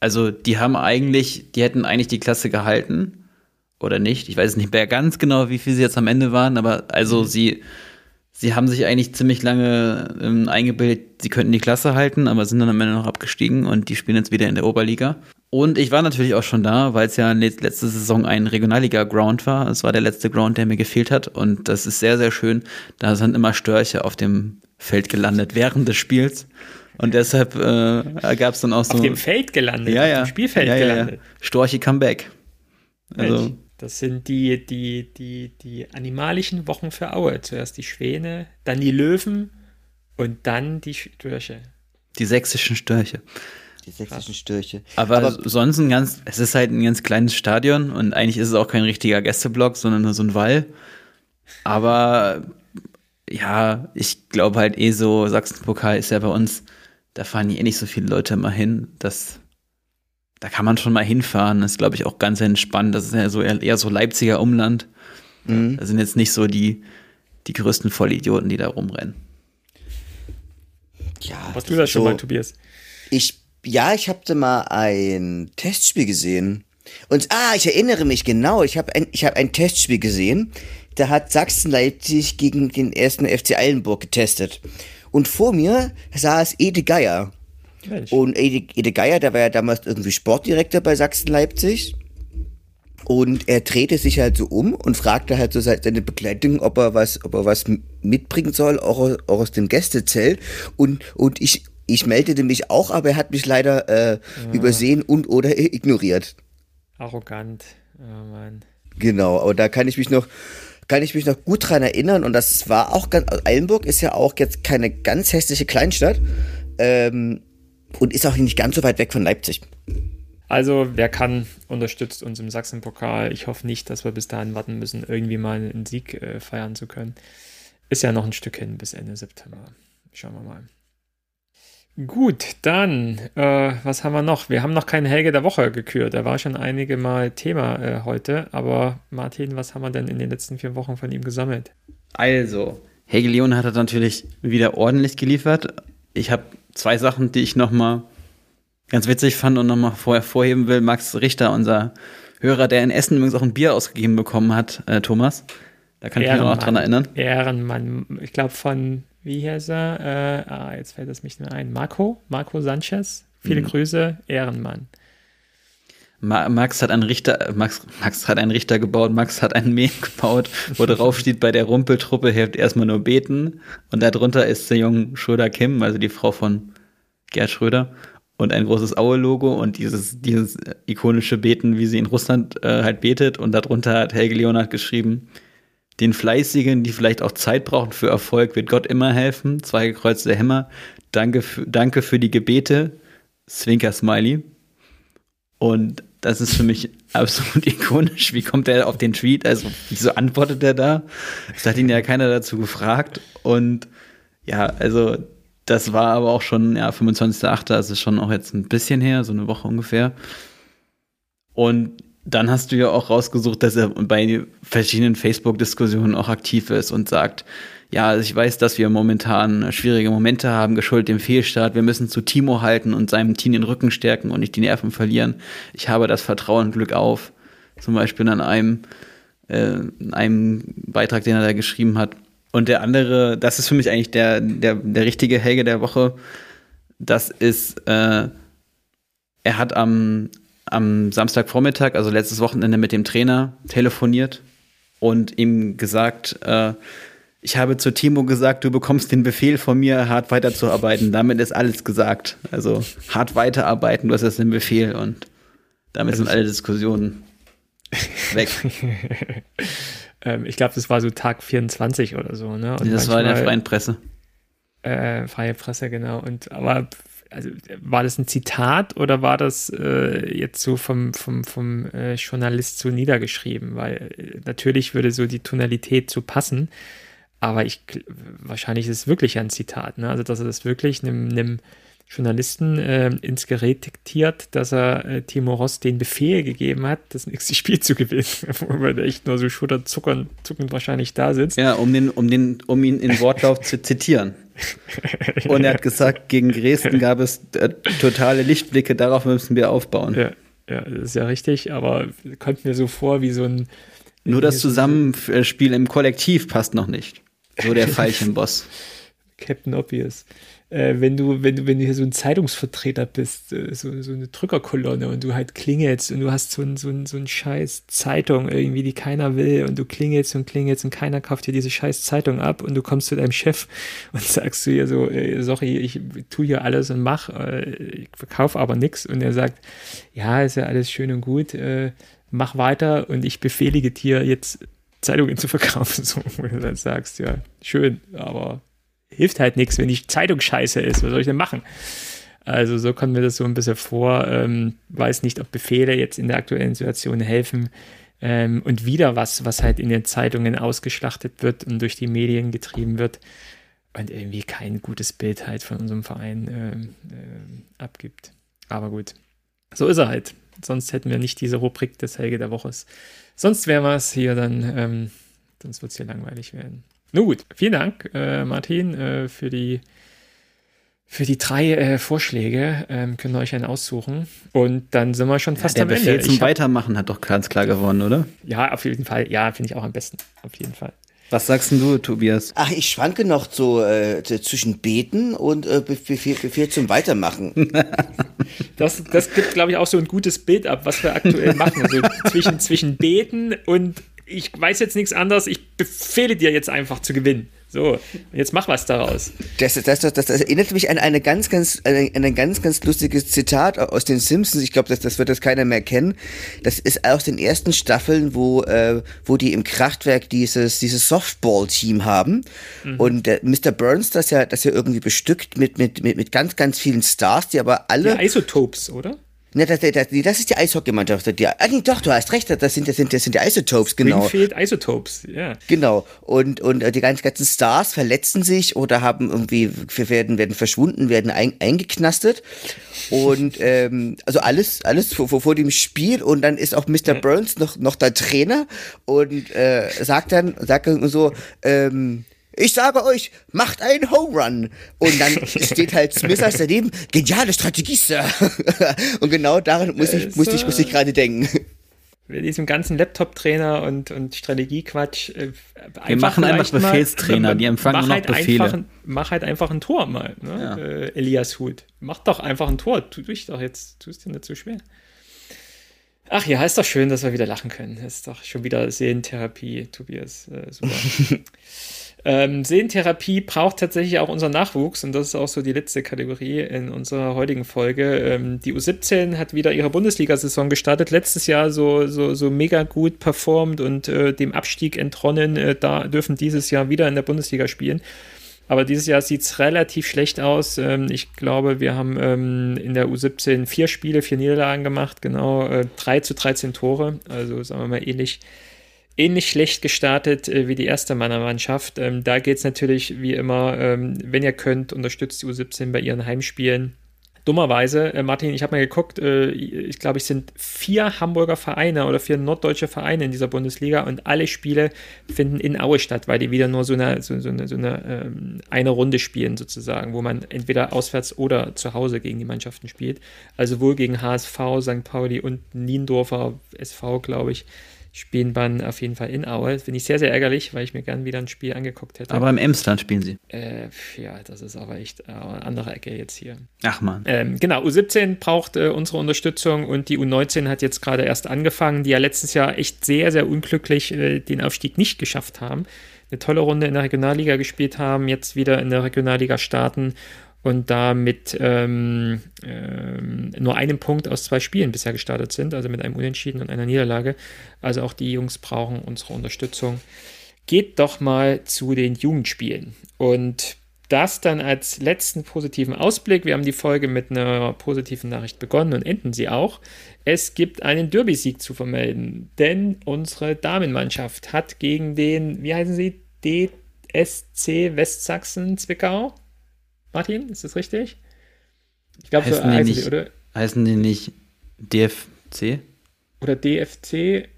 [SPEAKER 2] Also, die haben eigentlich, die hätten eigentlich die Klasse gehalten oder nicht. Ich weiß nicht mehr ganz genau, wie viel sie jetzt am Ende waren, aber also mhm. sie, sie haben sich eigentlich ziemlich lange ähm, eingebildet, sie könnten die Klasse halten, aber sind dann am Ende noch abgestiegen und die spielen jetzt wieder in der Oberliga. Und ich war natürlich auch schon da, weil es ja letzte Saison ein Regionalliga-Ground war. Es war der letzte Ground, der mir gefehlt hat. Und das ist sehr, sehr schön. Da sind immer Störche auf dem Feld gelandet während des Spiels. Und deshalb äh, gab es dann auch so.
[SPEAKER 1] Auf dem Feld gelandet?
[SPEAKER 2] Ja, ja.
[SPEAKER 1] Auf dem Spielfeld
[SPEAKER 2] ja,
[SPEAKER 1] ja, gelandet? Ja.
[SPEAKER 2] Storche Comeback.
[SPEAKER 1] Also, das sind die, die, die, die animalischen Wochen für Aue. Zuerst die Schwäne, dann die Löwen und dann die Störche.
[SPEAKER 2] Die sächsischen Störche.
[SPEAKER 3] Die sächsischen Störche.
[SPEAKER 2] Aber, Aber, sonst ein ganz, es ist halt ein ganz kleines Stadion und eigentlich ist es auch kein richtiger Gästeblock, sondern nur so ein Wall. Aber ja, ich glaube halt eh so, Sachsenpokal ist ja bei uns, da fahren eh nicht so viele Leute mal hin. Das da kann man schon mal hinfahren. Das ist, glaube ich, auch ganz entspannt. Das ist ja so eher, eher so Leipziger Umland. Mhm. Da sind jetzt nicht so die, die größten Vollidioten, die da rumrennen.
[SPEAKER 1] Ja. Was du da schon so, mal, Tobias?
[SPEAKER 3] Ich, ja, ich habe da mal ein Testspiel gesehen. Und, ah, ich erinnere mich genau. Ich habe ein, ich hab ein Testspiel gesehen. Da hat Sachsen-Leipzig gegen den ersten FC Eilenburg getestet. Und vor mir saß Ede Geier. Mensch. Und Ede, Ede Geier, der war ja damals irgendwie Sportdirektor bei Sachsen-Leipzig. Und er drehte sich halt so um und fragte halt so seine Begleitung, ob er was, ob er was mitbringen soll, auch, auch aus dem Gästezelt. Und, und ich, ich meldete mich auch, aber er hat mich leider äh, ja. übersehen und oder ignoriert.
[SPEAKER 1] Arrogant. Oh Mann.
[SPEAKER 3] Genau, aber da kann ich mich noch kann ich mich noch gut dran erinnern und das war auch ganz, Eilenburg ist ja auch jetzt keine ganz hässliche Kleinstadt ähm, und ist auch nicht ganz so weit weg von Leipzig.
[SPEAKER 1] Also, wer kann, unterstützt uns im Sachsenpokal. Ich hoffe nicht, dass wir bis dahin warten müssen, irgendwie mal einen Sieg äh, feiern zu können. Ist ja noch ein Stück hin bis Ende September. Schauen wir mal. Gut, dann, äh, was haben wir noch? Wir haben noch keinen Helge der Woche gekürt. Der war schon einige Mal Thema äh, heute. Aber Martin, was haben wir denn in den letzten vier Wochen von ihm gesammelt?
[SPEAKER 2] Also, Helge Leon hat natürlich wieder ordentlich geliefert. Ich habe zwei Sachen, die ich nochmal ganz witzig fand und nochmal vorher vorheben will. Max Richter, unser Hörer, der in Essen übrigens auch ein Bier ausgegeben bekommen hat, äh, Thomas. Da kann ich mich auch noch dran erinnern.
[SPEAKER 1] Ehrenmann. Ich glaube von wie heißt er? Äh, ah, jetzt fällt es mich nicht mehr ein. Marco, Marco Sanchez. Viele mhm. Grüße, Ehrenmann.
[SPEAKER 2] Ma Max hat einen Richter, Max, Max hat einen Richter gebaut, Max hat einen Mem gebaut, wo drauf steht, bei der Rumpeltruppe hilft erstmal nur beten. Und darunter ist der Jung Schröder Kim, also die Frau von Gerd Schröder. Und ein großes Aue-Logo und dieses, dieses ikonische Beten, wie sie in Russland äh, halt betet. Und darunter hat Helge Leonard geschrieben, den Fleißigen, die vielleicht auch Zeit brauchen für Erfolg, wird Gott immer helfen. Zwei gekreuzte Hämmer. Danke für, danke für die Gebete. Zwinker Smiley. Und das ist für mich absolut ikonisch. Wie kommt er auf den Tweet? Also, wieso antwortet er da? Es hat ihn ja keiner dazu gefragt. Und ja, also, das war aber auch schon, ja, 25.8., also schon auch jetzt ein bisschen her, so eine Woche ungefähr. Und dann hast du ja auch rausgesucht, dass er bei verschiedenen Facebook-Diskussionen auch aktiv ist und sagt, ja, also ich weiß, dass wir momentan schwierige Momente haben, geschuldet dem Fehlstart. Wir müssen zu Timo halten und seinem Team den Rücken stärken und nicht die Nerven verlieren. Ich habe das Vertrauen und Glück auf. Zum Beispiel an einem, äh, einem Beitrag, den er da geschrieben hat. Und der andere, das ist für mich eigentlich der, der, der richtige Helge der Woche. Das ist, äh, er hat am am Samstagvormittag, also letztes Wochenende, mit dem Trainer telefoniert und ihm gesagt, äh, ich habe zu Timo gesagt, du bekommst den Befehl von mir, hart weiterzuarbeiten. Damit ist alles gesagt. Also hart weiterarbeiten, du hast jetzt den Befehl und damit sind alle Diskussionen weg.
[SPEAKER 1] ähm, ich glaube, das war so Tag 24 oder so, ne?
[SPEAKER 2] Und das war in der freien Presse.
[SPEAKER 1] Äh, freie Presse, genau. Und aber also war das ein Zitat oder war das äh, jetzt so vom, vom, vom äh, Journalist so niedergeschrieben? Weil äh, natürlich würde so die Tonalität so passen, aber ich wahrscheinlich ist es wirklich ein Zitat, ne? Also dass er das wirklich einem, einem Journalisten äh, ins Gerät diktiert, dass er äh, Timo Ross den Befehl gegeben hat, das nächste Spiel zu gewinnen, wo er echt nur so schulterzuckend zuckend wahrscheinlich da sitzt.
[SPEAKER 2] Ja, um, den, um, den, um ihn in Wortlauf zu zitieren. Und er hat gesagt, gegen Dresden gab es äh, totale Lichtblicke, darauf müssen wir aufbauen.
[SPEAKER 1] Ja, ja, das ist ja richtig, aber kommt mir so vor wie so ein.
[SPEAKER 2] Nur das Zusammenspiel im Kollektiv passt noch nicht. So der Veilchenboss.
[SPEAKER 1] Captain Obvious äh, wenn du, wenn du, wenn du hier so ein Zeitungsvertreter bist, äh, so, so eine Drückerkolonne und du halt klingelst und du hast so ein, so ein, so ein scheiß Zeitung irgendwie, die keiner will und du klingelst und klingelst und keiner kauft dir diese scheiß Zeitung ab und du kommst zu deinem Chef und sagst du ihr so, äh, sorry, ich tu hier alles und mach, äh, ich verkaufe aber nichts und er sagt, ja, ist ja alles schön und gut, äh, mach weiter und ich befehlige dir jetzt Zeitungen zu verkaufen, so, wo du dann sagst, ja, schön, aber hilft halt nichts, wenn die Zeitung scheiße ist. Was soll ich denn machen? Also so kommt mir das so ein bisschen vor. Ähm, weiß nicht, ob Befehle jetzt in der aktuellen Situation helfen. Ähm, und wieder was, was halt in den Zeitungen ausgeschlachtet wird und durch die Medien getrieben wird und irgendwie kein gutes Bild halt von unserem Verein ähm, äh, abgibt. Aber gut, so ist er halt. Sonst hätten wir nicht diese Rubrik des Helge der Woche. Sonst wären wir es hier dann, ähm, sonst wird es hier langweilig werden. Nun gut, vielen Dank, äh, Martin, äh, für die für die drei äh, Vorschläge. Ähm, könnt ihr euch einen aussuchen. Und dann sind wir schon fast
[SPEAKER 2] ja,
[SPEAKER 1] am
[SPEAKER 2] Ende. Der Befehl zum Weitermachen hat doch ganz klar gewonnen, oder?
[SPEAKER 1] Ja, auf jeden Fall. Ja, finde ich auch am besten. Auf jeden Fall.
[SPEAKER 2] Was sagst denn du, Tobias?
[SPEAKER 3] Ach, ich schwanke noch so äh, zwischen Beten und äh, Befehl, Befehl zum Weitermachen.
[SPEAKER 1] das, das gibt, glaube ich, auch so ein gutes Bild ab, was wir aktuell machen. So zwischen, zwischen Beten und ich weiß jetzt nichts anderes, ich befehle dir jetzt einfach zu gewinnen. So, jetzt mach was daraus.
[SPEAKER 3] Das, das, das, das erinnert mich an eine ganz, ganz, ein, ein ganz, ganz lustiges Zitat aus den Simpsons. Ich glaube, das, das wird das keiner mehr kennen. Das ist aus den ersten Staffeln, wo, äh, wo die im Kraftwerk dieses, dieses Softball-Team haben. Mhm. Und äh, Mr. Burns, das ja, das ja irgendwie bestückt mit, mit, mit, mit ganz, ganz vielen Stars, die aber alle.
[SPEAKER 1] Die Isotopes, oder?
[SPEAKER 3] Ne, das, das, das ist die Eishockeymannschaft. ah, nee, doch, du hast recht, das sind, das sind, das sind die Isotopes, genau.
[SPEAKER 1] Springfield Isotopes, ja.
[SPEAKER 3] Genau. Und, und äh, die ganzen, ganzen Stars verletzen sich oder haben irgendwie, werden, werden verschwunden, werden ein, eingeknastet. Und ähm, also alles, alles vor, vor, vor dem Spiel. Und dann ist auch Mr. Burns noch, noch der Trainer und äh, sagt dann, sagt dann so, ähm, ich sage euch, macht einen Home Run. Und dann steht halt Smithers daneben, geniale Strategie, Sir. und genau daran muss ich, muss ich, muss ich gerade denken.
[SPEAKER 1] Mit diesem ganzen Laptop-Trainer und, und Strategiequatsch. Äh,
[SPEAKER 2] Wir machen einfach Befehlstrainer, mal, die empfangen nur halt noch Befehle.
[SPEAKER 1] Einfach, mach halt einfach ein Tor mal, ne? ja. äh, Elias Hut. Mach doch einfach ein Tor. Tu dich doch jetzt, tu es dir nicht so schwer. Ach ja, ist doch schön, dass wir wieder lachen können. Ist doch schon wieder Seelentherapie, Tobias. Äh, super. Ähm, Sehentherapie braucht tatsächlich auch unser Nachwuchs und das ist auch so die letzte Kategorie in unserer heutigen Folge. Ähm, die U17 hat wieder ihre Bundesliga-Saison gestartet. Letztes Jahr so, so, so mega gut performt und äh, dem Abstieg entronnen. Äh, da dürfen dieses Jahr wieder in der Bundesliga spielen. Aber dieses Jahr sieht es relativ schlecht aus. Ähm, ich glaube, wir haben ähm, in der U17 vier Spiele, vier Niederlagen gemacht, genau, äh, 3 zu 13 Tore. Also sagen wir mal ähnlich ähnlich schlecht gestartet äh, wie die erste Mannschaft. Ähm, da geht es natürlich wie immer, ähm, wenn ihr könnt, unterstützt die U17 bei ihren Heimspielen. Dummerweise, äh, Martin, ich habe mal geguckt, äh, ich glaube, es sind vier Hamburger Vereine oder vier norddeutsche Vereine in dieser Bundesliga und alle Spiele finden in Aue statt, weil die wieder nur so eine, so, so eine, so eine, ähm, eine Runde spielen sozusagen, wo man entweder auswärts oder zu Hause gegen die Mannschaften spielt. Also wohl gegen HSV, St. Pauli und Niendorfer SV, glaube ich spielen dann auf jeden Fall in Aue. Das finde ich sehr, sehr ärgerlich, weil ich mir gern wieder ein Spiel angeguckt hätte.
[SPEAKER 2] Aber im Emsland spielen sie.
[SPEAKER 1] Äh, ja, das ist aber echt eine andere Ecke jetzt hier.
[SPEAKER 2] Ach man.
[SPEAKER 1] Ähm, genau, U17 braucht äh, unsere Unterstützung und die U19 hat jetzt gerade erst angefangen, die ja letztes Jahr echt sehr, sehr unglücklich äh, den Aufstieg nicht geschafft haben. Eine tolle Runde in der Regionalliga gespielt haben, jetzt wieder in der Regionalliga starten und da mit ähm, ähm, nur einem Punkt aus zwei Spielen bisher gestartet sind, also mit einem Unentschieden und einer Niederlage. Also auch die Jungs brauchen unsere Unterstützung. Geht doch mal zu den Jugendspielen. Und das dann als letzten positiven Ausblick. Wir haben die Folge mit einer positiven Nachricht begonnen und enden sie auch. Es gibt einen Derby-Sieg zu vermelden, denn unsere Damenmannschaft hat gegen den, wie heißen sie, DSC Westsachsen Zwickau Martin, ist das richtig?
[SPEAKER 2] Ich glaube, so heißen, die nicht, oder? heißen die nicht DFC?
[SPEAKER 1] Oder DFC,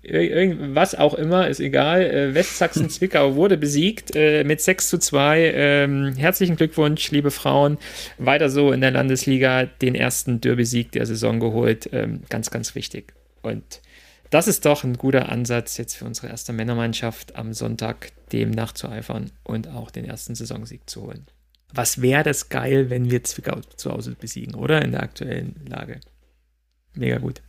[SPEAKER 1] was auch immer, ist egal. Äh, Westsachsen-Zwickau wurde besiegt äh, mit 6 zu 2. Ähm, herzlichen Glückwunsch, liebe Frauen. Weiter so in der Landesliga den ersten Derby-Sieg der Saison geholt. Ähm, ganz, ganz wichtig. Und das ist doch ein guter Ansatz jetzt für unsere erste Männermannschaft am Sonntag, dem nachzueifern und auch den ersten Saisonsieg zu holen was wäre das geil, wenn wir Zwickau zu Hause besiegen, oder? In der aktuellen Lage. Mega gut.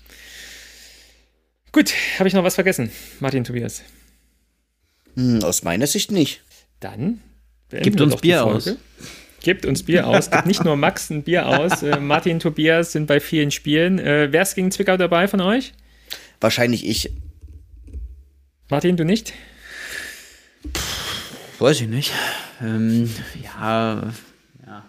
[SPEAKER 1] Gut, habe ich noch was vergessen, Martin Tobias?
[SPEAKER 3] Hm, aus meiner Sicht nicht.
[SPEAKER 1] Dann
[SPEAKER 2] gibt uns Bier aus.
[SPEAKER 1] Gibt uns Bier aus. Gibt nicht nur Max ein Bier aus. Äh, Martin und Tobias sind bei vielen Spielen. Äh, wer ist gegen Zwickau dabei von euch?
[SPEAKER 3] Wahrscheinlich ich.
[SPEAKER 1] Martin, du nicht?
[SPEAKER 2] Weiß ich nicht. Ähm, ja, ja.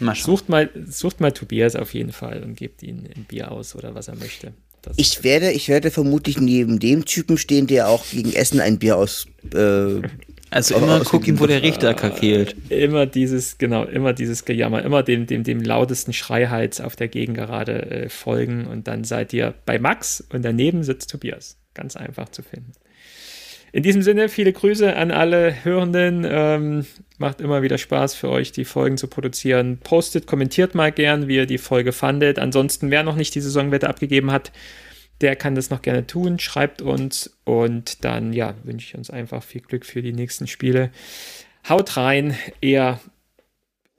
[SPEAKER 1] Mal sucht, mal, sucht mal Tobias auf jeden Fall und gebt ihm ein Bier aus oder was er möchte.
[SPEAKER 3] Das ich werde, ich werde vermutlich neben dem Typen stehen, der auch gegen Essen ein Bier aus. Äh,
[SPEAKER 2] also immer gucken, wo der Richter kakelt.
[SPEAKER 1] Immer dieses, genau, immer dieses Gejammer, immer dem, dem, dem lautesten Schreihals auf der Gegengerade äh, folgen und dann seid ihr bei Max und daneben sitzt Tobias. Ganz einfach zu finden. In diesem Sinne, viele Grüße an alle Hörenden. Ähm, macht immer wieder Spaß für euch, die Folgen zu produzieren. Postet, kommentiert mal gern, wie ihr die Folge fandet. Ansonsten, wer noch nicht die Saisonwette abgegeben hat, der kann das noch gerne tun. Schreibt uns und dann, ja, wünsche ich uns einfach viel Glück für die nächsten Spiele. Haut rein, eher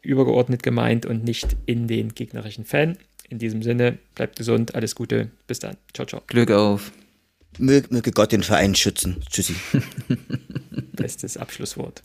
[SPEAKER 1] übergeordnet gemeint und nicht in den gegnerischen Fan. In diesem Sinne, bleibt gesund, alles Gute, bis dann. Ciao, ciao.
[SPEAKER 2] Glück auf.
[SPEAKER 3] Möge, Gott den Verein schützen. Tschüssi.
[SPEAKER 1] Bestes Abschlusswort.